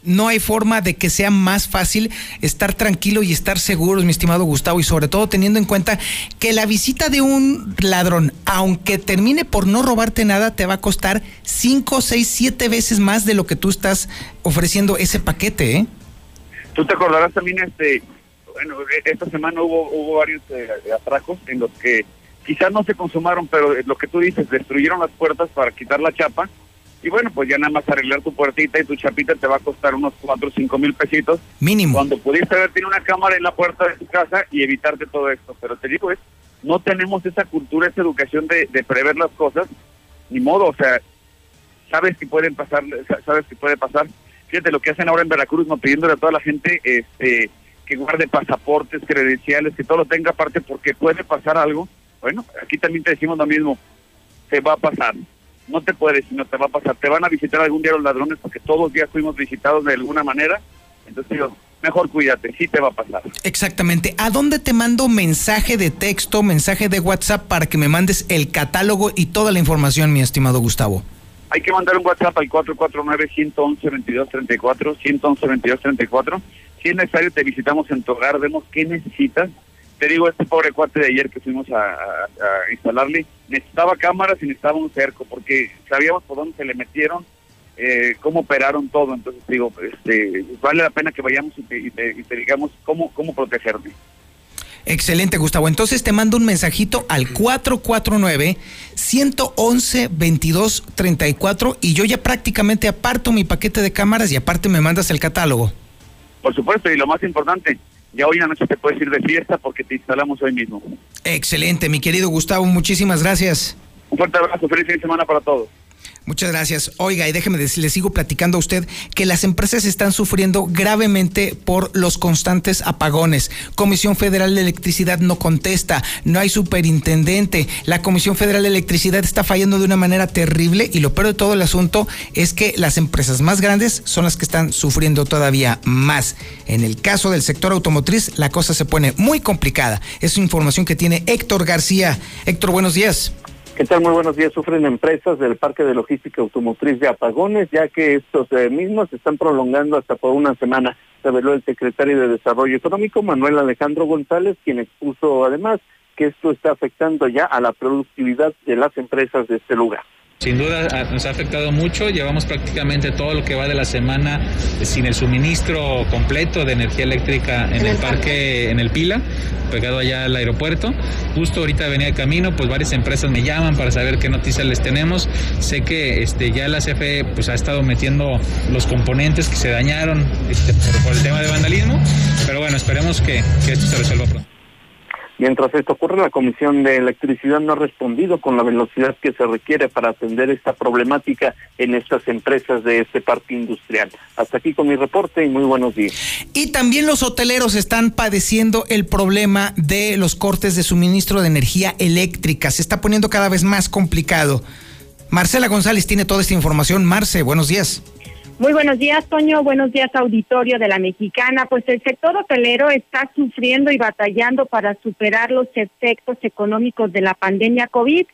no hay forma de que sea más fácil estar tranquilo y estar seguros, mi estimado Gustavo, y sobre todo teniendo en cuenta que la visita de un ladrón, aunque termine por no robarte nada, te va a costar 5, 6, 7 veces más de lo que tú estás ofreciendo ese paquete, ¿eh? Tú te acordarás también, este, bueno, e, esta semana hubo, hubo varios eh, atracos en los que quizás no se consumaron, pero lo que tú dices, destruyeron las puertas para quitar la chapa y bueno, pues ya nada más arreglar tu puertita y tu chapita te va a costar unos 4 o 5 mil pesitos. Mínimo. Cuando pudiste haber tenido una cámara en la puerta de tu casa y evitarte todo esto. Pero te digo, es no tenemos esa cultura, esa educación de, prever las cosas. Ni modo, o sea, sabes que pueden pasar, sabes que puede pasar. Fíjate lo que hacen ahora en Veracruz, no pidiéndole a toda la gente este que guarde pasaportes, credenciales, que todo lo tenga aparte porque puede pasar algo. Bueno, aquí también te decimos lo mismo, se va a pasar no te puedes, sino te va a pasar. Te van a visitar algún día los ladrones porque todos los días fuimos visitados de alguna manera. Entonces digo, mejor cuídate, sí te va a pasar. Exactamente. ¿A dónde te mando mensaje de texto, mensaje de WhatsApp para que me mandes el catálogo y toda la información, mi estimado Gustavo? Hay que mandar un WhatsApp al 449-111-2234, 111-2234. Si es necesario, te visitamos en tu hogar, vemos qué necesitas te digo, este pobre cuate de ayer que fuimos a, instalarle, necesitaba cámaras y necesitaba un cerco, porque sabíamos por dónde se le metieron, eh, cómo operaron todo. Entonces digo, este, vale la pena que vayamos y te, digamos cómo, cómo protegerme. Excelente, Gustavo. Entonces te mando un mensajito al 449-111-2234 y yo ya prácticamente aparto mi paquete de cámaras y aparte me mandas el catálogo. Por supuesto, y lo más importante, ya hoy en la noche te puedes ir de fiesta porque te instalamos hoy mismo. Excelente, mi querido Gustavo, muchísimas gracias. Un fuerte abrazo, feliz fin de semana para todos. Muchas gracias. Oiga, y déjeme decir, le sigo platicando a usted que las empresas están sufriendo gravemente por los constantes apagones. Comisión Federal de Electricidad no contesta, no hay superintendente, la Comisión Federal de Electricidad está fallando de una manera terrible y lo peor de todo el asunto es que las empresas más grandes son las que están sufriendo todavía más. En el caso del sector automotriz, la cosa se pone muy complicada. Es información que tiene Héctor García. Héctor, buenos días. ¿Qué tal? Muy buenos días. Sufren empresas del Parque de Logística Automotriz de apagones, ya que estos eh, mismos se están prolongando hasta por una semana, reveló el secretario de Desarrollo Económico, Manuel Alejandro González, quien expuso además que esto está afectando ya a la productividad de las empresas de este lugar. Sin duda nos ha afectado mucho, llevamos prácticamente todo lo que va de la semana sin el suministro completo de energía eléctrica en el parque, en el Pila, pegado allá al aeropuerto. Justo ahorita venía de camino, pues varias empresas me llaman para saber qué noticias les tenemos. Sé que este, ya la CFE pues, ha estado metiendo los componentes que se dañaron este, por, el tema de vandalismo, pero bueno, esperemos que, que esto se resuelva pronto. Mientras esto ocurre, la Comisión de Electricidad no ha respondido con la velocidad que se requiere para atender esta problemática en estas empresas de este parque industrial. Hasta aquí con mi reporte y muy buenos días. Y también los hoteleros están padeciendo el problema de los cortes de suministro de energía eléctrica. Se está poniendo cada vez más complicado. Marcela González tiene toda esta información. Marce, buenos días. Muy buenos días, Toño. Buenos días, auditorio de la Mexicana. Pues el sector hotelero está sufriendo y batallando para superar los efectos económicos de la pandemia COVID.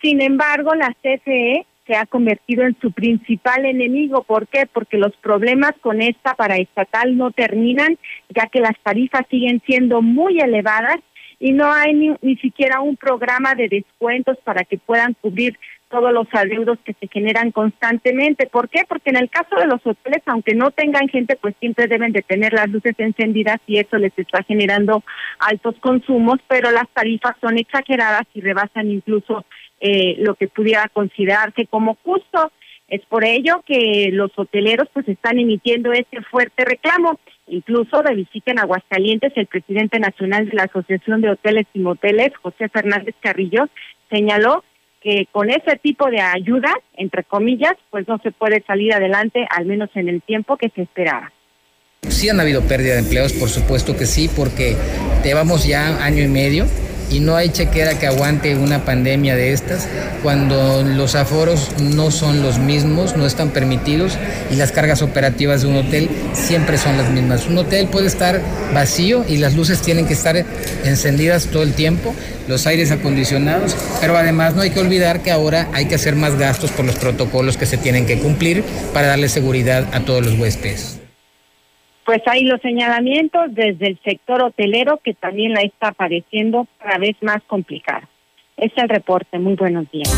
Sin embargo, la CFE se ha convertido en su principal enemigo. ¿Por qué? Porque los problemas con esta paraestatal no terminan, ya que las tarifas siguen siendo muy elevadas y no hay ni, ni siquiera un programa de descuentos para que puedan cubrir todos los adeudos que se generan constantemente. ¿Por qué? Porque en el caso de los hoteles, aunque no tengan gente, pues siempre deben de tener las luces encendidas y eso les está generando altos consumos, pero las tarifas son exageradas y rebasan incluso eh, lo que pudiera considerarse como justo. Es por ello que los hoteleros pues están emitiendo este fuerte reclamo. Incluso de visita en Aguascalientes, el presidente nacional de la Asociación de Hoteles y Moteles, José Fernández Carrillo, señaló que con ese tipo de ayuda, entre comillas, pues no se puede salir adelante, al menos en el tiempo que se esperaba. Sí han habido pérdida de empleos, por supuesto que sí, porque llevamos ya año y medio y no hay chequera que aguante una pandemia de estas cuando los aforos no son los mismos, no están permitidos y las cargas operativas de un hotel siempre son las mismas. Un hotel puede estar vacío y las luces tienen que estar encendidas todo el tiempo, los aires acondicionados, pero además no hay que olvidar que ahora hay que hacer más gastos por los protocolos que se tienen que cumplir para darle seguridad a todos los huéspedes. Pues hay los señalamientos desde el sector hotelero que también la está padeciendo cada vez más complicada. Es el reporte. Muy buenos días.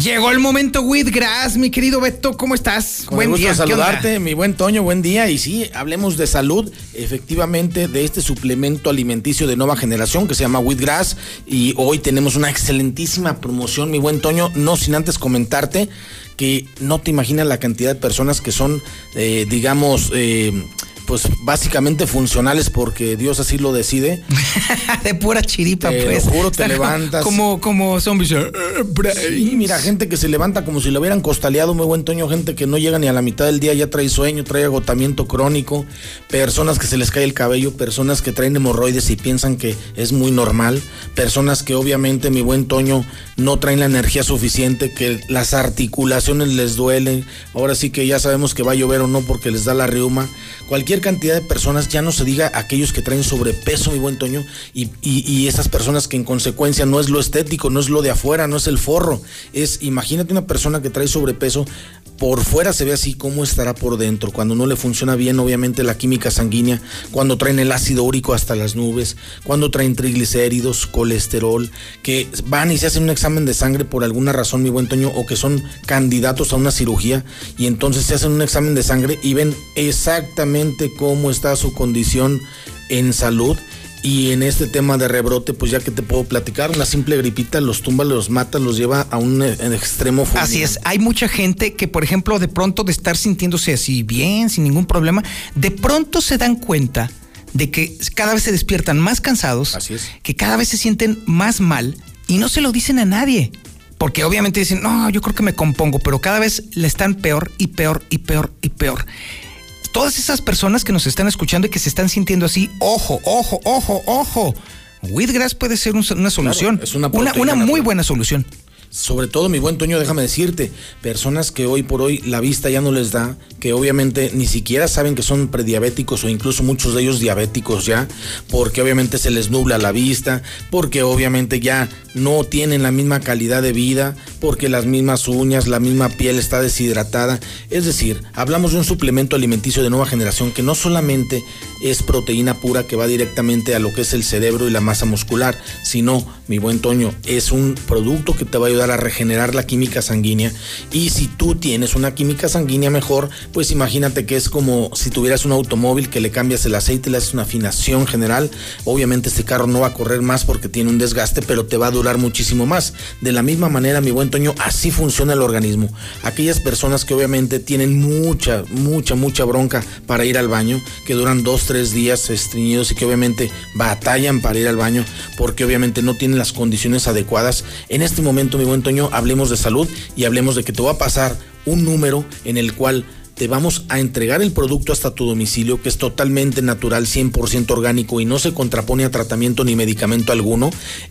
Llegó el momento Whitgrass, mi querido Beto, ¿cómo estás? Con buen gusto día. saludarte, mi buen Toño, buen día. Y sí, hablemos de salud, efectivamente, de este suplemento alimenticio de nueva generación que se llama Wheatgrass. Y hoy tenemos una excelentísima promoción, mi buen Toño, no sin antes comentarte que no te imaginas la cantidad de personas que son, eh, digamos, eh, pues básicamente funcionales porque Dios así lo decide. de pura chiripa, te pues. Lo juro, te levantas. Como, como zombies. Sí, mira, gente que se levanta como si lo hubieran costaleado, muy buen Toño, gente que no llega ni a la mitad del día, ya trae sueño, trae agotamiento crónico, personas que se les cae el cabello, personas que traen hemorroides y piensan que es muy normal, personas que obviamente, mi buen Toño, no traen la energía suficiente, que las articulaciones les duelen, ahora sí que ya sabemos que va a llover o no porque les da la reuma, cualquier cantidad de personas, ya no se diga aquellos que traen sobrepeso, mi buen Toño, y, y, y, esas personas que en consecuencia no es lo estético, no es lo de afuera, no es el forro, es, imagínate una persona que trae sobrepeso, por fuera se ve así, ¿cómo estará por dentro? Cuando no le funciona bien, obviamente, la química sanguínea, cuando traen el ácido úrico hasta las nubes, cuando traen triglicéridos, colesterol, que van y se hacen un examen de sangre por alguna razón, mi buen Toño, o que son candidatos a una cirugía, y entonces se hacen un examen de sangre y ven exactamente cómo está su condición en salud. Y en este tema de rebrote, pues ya que te puedo platicar, una simple gripita los tumba, los mata, los lleva a un eh, extremo. Fulminante. Así es, hay mucha gente que, por ejemplo, de pronto de estar sintiéndose así bien, sin ningún problema, de pronto se dan cuenta de que cada vez se despiertan más cansados, Así es. que cada vez se sienten más mal y no se lo dicen a nadie. Porque obviamente dicen, no, yo creo que me compongo, pero cada vez le están peor y peor y peor y peor todas esas personas que nos están escuchando y que se están sintiendo así, ojo, ojo, ojo, ojo. Wheatgrass puede ser un, una solución. Claro, es una, una, una muy buena solución. Sobre todo, mi buen Toño, déjame decirte, personas que hoy por hoy la vista ya no les da, que obviamente ni siquiera saben que son prediabéticos o incluso muchos de ellos diabéticos ya, porque obviamente se les nubla la vista, porque obviamente ya no tienen la misma calidad de vida, porque las mismas uñas, la misma piel está deshidratada. Es decir, hablamos de un suplemento alimenticio de nueva generación que no solamente es proteína pura que va directamente a lo que es el cerebro y la masa muscular, sino, mi buen Toño, es un producto que te va a ayudar a regenerar la química sanguínea. Y si tú tienes una química sanguínea mejor, pues imagínate que es como si tuvieras un automóvil que le cambias el aceite, le haces una afinación general. Obviamente este carro no va a correr más porque tiene un desgaste, pero te va a durar muchísimo más. De la misma manera, mi buen Toño, así funciona el organismo. Aquellas personas que obviamente tienen mucha, mucha, mucha bronca para ir al baño, que duran dos, tres días estreñidos y que obviamente batallan para ir al baño porque obviamente no tienen las condiciones adecuadas. En este momento, mi buen hablemos de salud y hablemos de que te va a pasar un número en el cual te vamos a entregar el producto hasta tu domicilio, que es totalmente natural, 100% orgánico y no se contrapone a tratamiento ni medicamento alguno.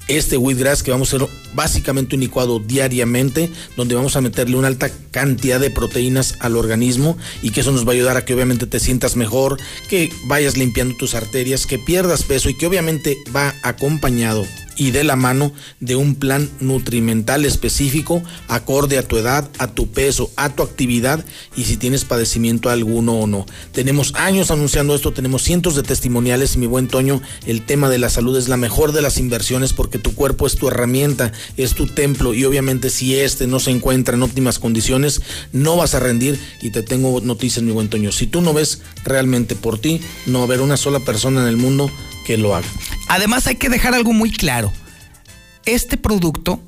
Este wheatgrass que vamos a hacer básicamente un licuado diariamente, donde vamos a meterle una alta cantidad de proteínas al organismo y que eso nos va a ayudar a que obviamente te sientas mejor, que vayas limpiando tus arterias, que pierdas peso y que obviamente va acompañado y de la mano de un plan nutrimental específico acorde a tu edad, a tu peso, a tu actividad y si tienes padecimiento alguno o no. Tenemos años anunciando esto, tenemos cientos de testimoniales y mi buen Toño, el tema de la salud es la mejor de las inversiones porque tu cuerpo es tu herramienta, es tu templo y obviamente si este no se encuentra en óptimas condiciones, no vas a rendir y te tengo noticias mi buen Toño. Si tú no ves realmente por ti, no va a haber una sola persona en el mundo que lo haga. Además hay que dejar algo muy claro. Este producto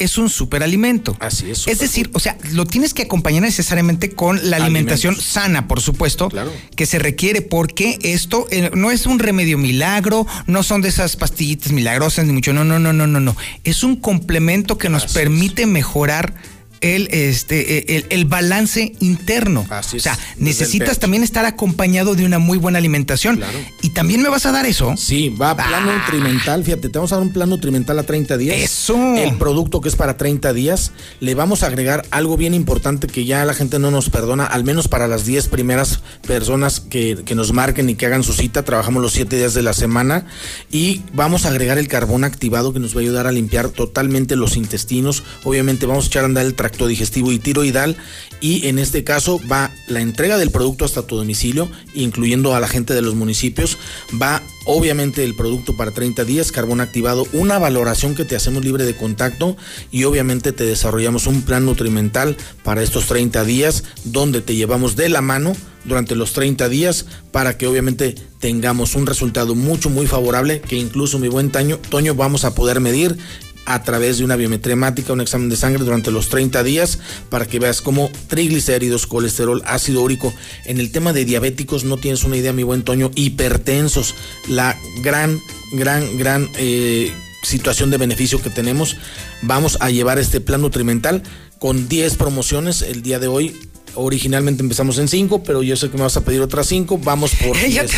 es un superalimento. Así es. Es decir, o sea, lo tienes que acompañar necesariamente con la alimentación sana, por supuesto, Claro. que se requiere, porque esto eh, no es un remedio milagro, no son de esas pastillitas milagrosas, ni mucho, no, no, no, no, no, no. Es un complemento que nos permite mejorar el, este, eh, el, el balance interno. Así o es, sea, desde el necesitas también estar acompañado de una muy buena alimentación. Y también me vas a dar eso. Sí, va a plan nutrimental. Fíjate, te vamos a dar un plan nutrimental a 30 días. Eso. El producto que es para 30 días. Le vamos a agregar algo bien importante que ya la gente no nos perdona, al menos para las 10 primeras personas que, que nos marquen y que hagan su cita. Trabajamos los 7 días de la semana. Y vamos a agregar el carbón activado que nos va a ayudar a limpiar totalmente los intestinos. Obviamente vamos a echar a andar el tracto digestivo y tiroidal. Y en este caso va la entrega del producto hasta tu domicilio, incluyendo a la gente de los municipios. Va obviamente el producto para 30 días, carbón activado, una valoración que te hacemos libre de contacto y obviamente te desarrollamos un plan nutrimental para estos 30 días donde te llevamos de la mano durante los 30 días para que obviamente tengamos un resultado mucho muy favorable que incluso mi buen Toño vamos a poder medir a través de una biometría hemática, un examen de sangre durante los 30 días para que veas cómo triglicéridos, colesterol, ácido úrico. En el tema de diabéticos no tienes una idea, mi buen Toño, hipertensos, la gran, gran, gran eh, situación de beneficio que tenemos. Vamos a llevar este plan nutrimental con 10 promociones el día de hoy. Originalmente empezamos en 5, pero yo sé que me vas a pedir otras 5. Vamos por ya, 10. te,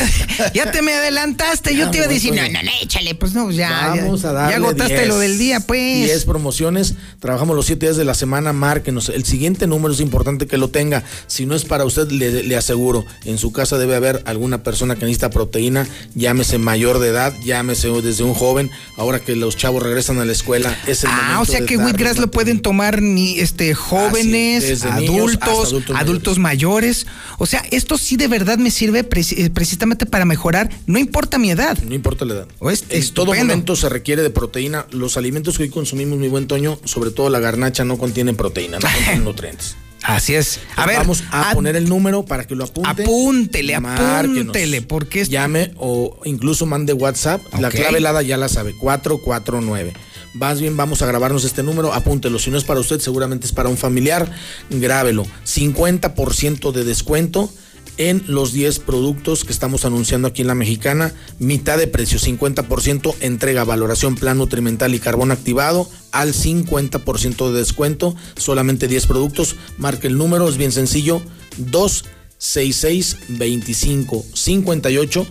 ya te me adelantaste. Yo Ah, te iba a decir, no, no, no, échale, pues no, ya. Vamos ya, a darle Ya agotaste 10. lo del día, pues. 10 promociones, trabajamos los 7 días de la semana, márquenos. El siguiente número es importante que lo tenga. Si no es para usted, le, le aseguro, en su casa debe haber alguna persona que necesita proteína, llámese mayor de edad, llámese desde un joven. Ahora que los chavos regresan a la escuela, es el Ah, momento o sea de que Wheatgrass lo pueden tomar ni este jóvenes, hasta adultos, adultos adultos, mayores. O sea, esto sí de verdad me sirve eh, precisamente para mejorar, no importa mi edad. No importa la edad. O es en todo estupendo. momento se requiere de proteína. Los alimentos que hoy consumimos, mi buen Toño, sobre todo la garnacha, no contienen proteína, no contienen nutrientes. Así es. A ver, vamos a poner el número para que lo apunte. Apúntele, Márquenos. apúntele, porque es Llame o incluso mande WhatsApp. La clave helada ya la sabe, 449. Más bien vamos a grabarnos este número, apúntelo. Si no es para usted, seguramente es para un familiar. Grábelo. 50% de descuento en los 10 productos que estamos anunciando aquí en la mexicana. Mitad de precio, 50%, entrega, valoración, plan nutrimental y carbón activado al 50% de descuento. Solamente 10 productos. Marque el número, es bien sencillo. 266 25 58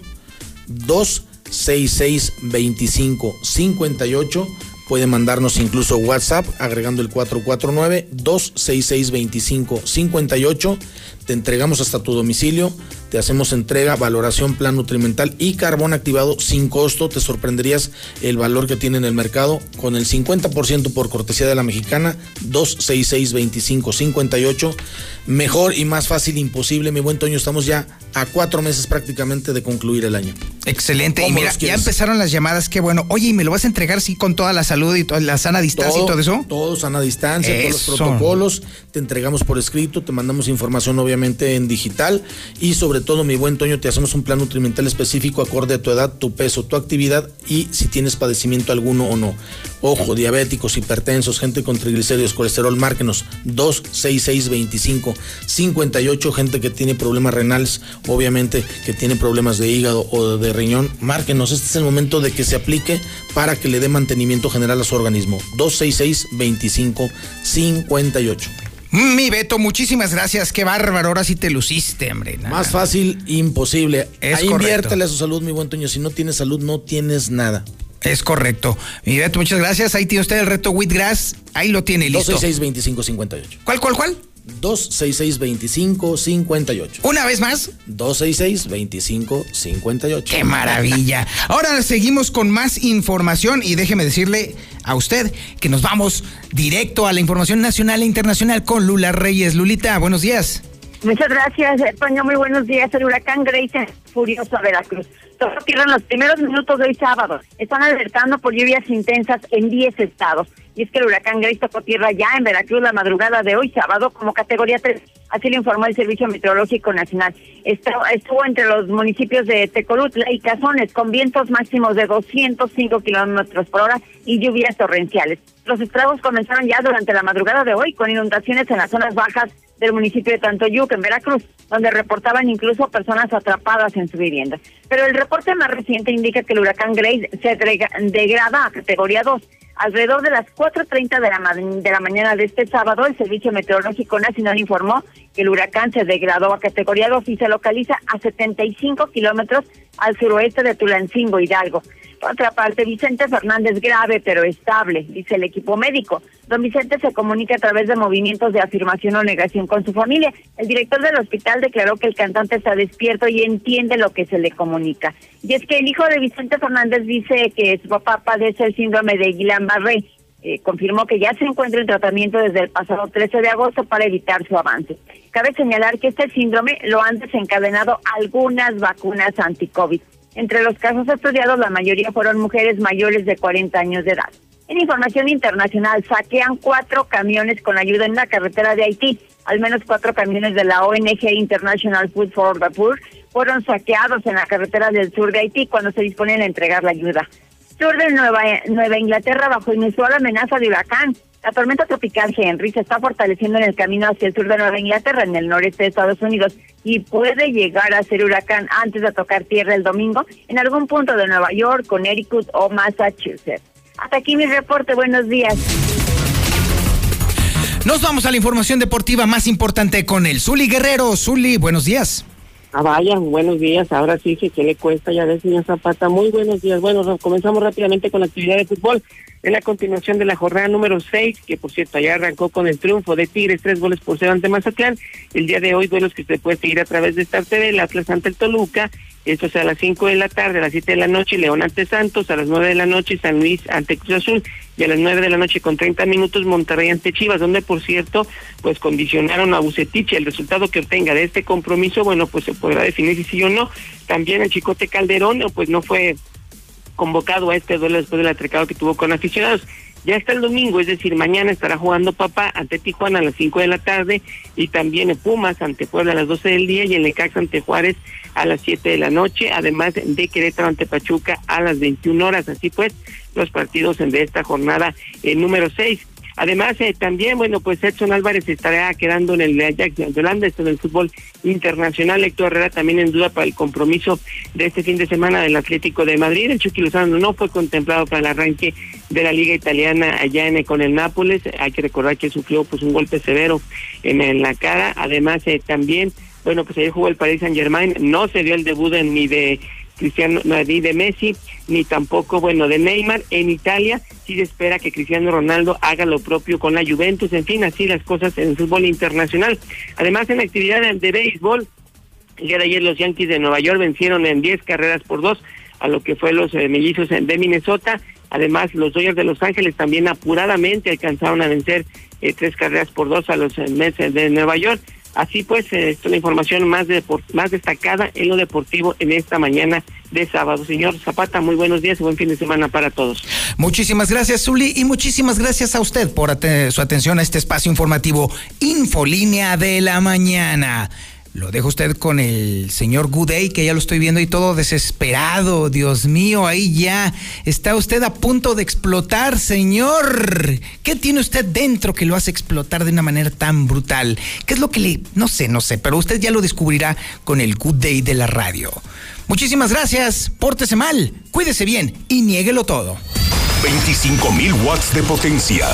266 25 58 Puede mandarnos incluso WhatsApp agregando el 449 266 25 58 Te entregamos hasta tu domicilio. Te hacemos entrega, valoración, plan nutrimental y carbón activado sin costo. Te sorprenderías el valor que tiene en el mercado con el 50% por cortesía de la mexicana 266 25 58 Mejor y más fácil imposible, mi buen Toño. Estamos ya a cuatro meses prácticamente de concluir el año. Excelente. Y ¿Cómo mira, ya empezaron las llamadas, qué bueno. Oye, ¿y me lo vas a entregar sí con toda la salud y toda la sana distancia y todo eso? Todo sana distancia, todos los protocolos. Te entregamos por escrito, te mandamos información obviamente en digital y sobre todo, mi buen Toño, te hacemos un plan nutrimental específico acorde a tu edad, tu peso, tu actividad y si tienes padecimiento alguno o no. Ojo, diabéticos, hipertensos, gente con triglicéridos, colesterol, márquenos 266 25 58, gente que tiene problemas renales, obviamente que tiene problemas de hígado o de riñón, márquenos. Este es el momento de que se aplique para que le dé mantenimiento general a su organismo. 266 25 58. Mi Beto, muchísimas gracias. Qué bárbaro. Ahora sí te luciste, hombre. Más fácil, imposible. Es Ahí correcto. inviértele a su salud, mi buen Toño. Si no tienes salud, no tienes nada. Es correcto. Mi Beto, muchas gracias. Ahí tiene usted el reto Wheatgrass. Ahí lo tiene listo. 266 25 58. ¿Cuál, cuál, cuál? 266 25 58. Una vez más. 266 25 58. ¡Qué maravilla! Ahora seguimos con más información y déjeme decirle a usted que nos vamos directo a la información nacional e internacional con Lula Reyes. Lulita, buenos días. Muchas gracias, Toño. Muy buenos días. El huracán Grace furioso a Veracruz. Todo tierra en los primeros minutos de hoy sábado. Están alertando por lluvias intensas en 10 estados. Y es que el huracán Grace tocó tierra ya en Veracruz la madrugada de hoy sábado como categoría 3. Así lo informó el Servicio Meteorológico Nacional. Estuvo, entre los municipios de Tecolutla y Cazones con vientos máximos de 205 kilómetros por hora y lluvias torrenciales. Los estragos comenzaron ya durante la madrugada de hoy con inundaciones en las zonas bajas del municipio de Tantoyuca, en Veracruz, donde reportaban incluso personas atrapadas en su vivienda. Pero el reporte más reciente indica que el huracán Grace se degrada a categoría 2. Alrededor de las 4.30 de la, de la mañana de este sábado, el Servicio Meteorológico Nacional informó que el huracán se degradó a categoría 2 y se localiza a 75 kilómetros al suroeste de Tulancingo, Hidalgo. Otra parte, Vicente Fernández grave pero estable, dice el equipo médico. Don Vicente se comunica a través de movimientos de afirmación o negación con su familia. El director del hospital declaró que el cantante está despierto y entiende lo que se le comunica. Y es que el hijo de Vicente Fernández dice que su papá padece el síndrome de Guillain-Barré. Eh, confirmó que ya se encuentra en tratamiento desde el pasado 13 de agosto para evitar su avance. Cabe señalar que este síndrome lo han desencadenado algunas vacunas anti-COVID. Entre los casos estudiados, la mayoría fueron mujeres mayores de 40 años de edad. En información internacional, saquean cuatro camiones con ayuda en la carretera de Haití. Al menos cuatro camiones de la ONG International Food for the Poor fueron saqueados en la carretera del sur de Haití cuando se disponen a entregar la ayuda. Sur de Nueva, Nueva Inglaterra bajo inusual amenaza de huracán. La tormenta tropical Henry se está fortaleciendo en el camino hacia el sur de Nueva Inglaterra, en el noreste de Estados Unidos, y puede llegar a ser huracán antes de tocar tierra el domingo en algún punto de Nueva York, Connecticut o Massachusetts. Hasta aquí mi reporte. Buenos días. Nos vamos a la información deportiva más importante con el Zuli Guerrero. Zuli, buenos días. Ah, vaya, buenos días. Ahora sí, que le cuesta ya ver, señor Zapata. Muy buenos días. Bueno, comenzamos rápidamente con la actividad de fútbol. En la continuación de la jornada número 6, que por cierto ya arrancó con el triunfo de Tigres, tres goles por cero ante Mazatlán. El día de hoy, duelos que usted puede seguir a través de Star TV, el Atlas ante el Toluca. Esto es a las 5 de la tarde, a las 7 de la noche, León ante Santos, a las 9 de la noche, San Luis ante Cruz Azul, y a las 9 de la noche con 30 minutos, Monterrey ante Chivas, donde por cierto, pues condicionaron a Bucetich. El resultado que obtenga de este compromiso, bueno, pues se podrá definir si sí o no. También el Chicote Calderón, pues no fue convocado a este duelo después del atracado que tuvo con aficionados. Ya está el domingo, es decir, mañana estará jugando Papá ante Tijuana a las 5 de la tarde y también en Pumas ante Puebla a las 12 del día y en Lecax ante Juárez a las 7 de la noche, además de Querétaro ante Pachuca a las 21 horas. Así pues, los partidos de esta jornada eh, número 6. Además, eh, también, bueno, pues Edson Álvarez estará quedando en el Ajax de Holanda, esto en el fútbol internacional. Héctor Herrera también en duda para el compromiso de este fin de semana del Atlético de Madrid. El Chucky Lozano no fue contemplado para el arranque de la Liga Italiana allá en, con el Nápoles. Hay que recordar que sufrió pues un golpe severo en, la cara. Además, eh, también, bueno, pues ayer jugó el Paris Saint Germain. No se dio el debut ni de Cristiano, ni de Messi, ni tampoco, bueno, de Neymar. En Italia sí se espera que Cristiano Ronaldo haga lo propio con la Juventus. En fin, así las cosas en el fútbol internacional. Además, en la actividad de, béisbol, el de ayer los Yankees de Nueva York vencieron en 10 carreras por dos a lo que fue los eh, de Minnesota. Además, los Dodgers de Los Ángeles también apuradamente alcanzaron a vencer eh, tres carreras por dos a los eh, Mets de Nueva York. Así pues, eh, es la información más, más destacada en lo deportivo en esta mañana de sábado. Señor Zapata, muy buenos días y buen fin de semana para todos. Muchísimas gracias, Zuli, y muchísimas gracias a usted por su atención a este espacio informativo Infolínea de la Mañana. Lo dejo usted con el señor Gudey, que ya lo estoy viendo y todo desesperado. Dios mío, ahí ya está usted a punto de explotar, señor. ¿Qué tiene usted dentro que lo hace explotar de una manera tan brutal? ¿Qué es lo que le... No sé, no sé, pero usted ya lo descubrirá con el Good Day de la radio. Muchísimas gracias, pórtese mal, cuídese bien y niéguelo todo. 25 mil watts de potencia.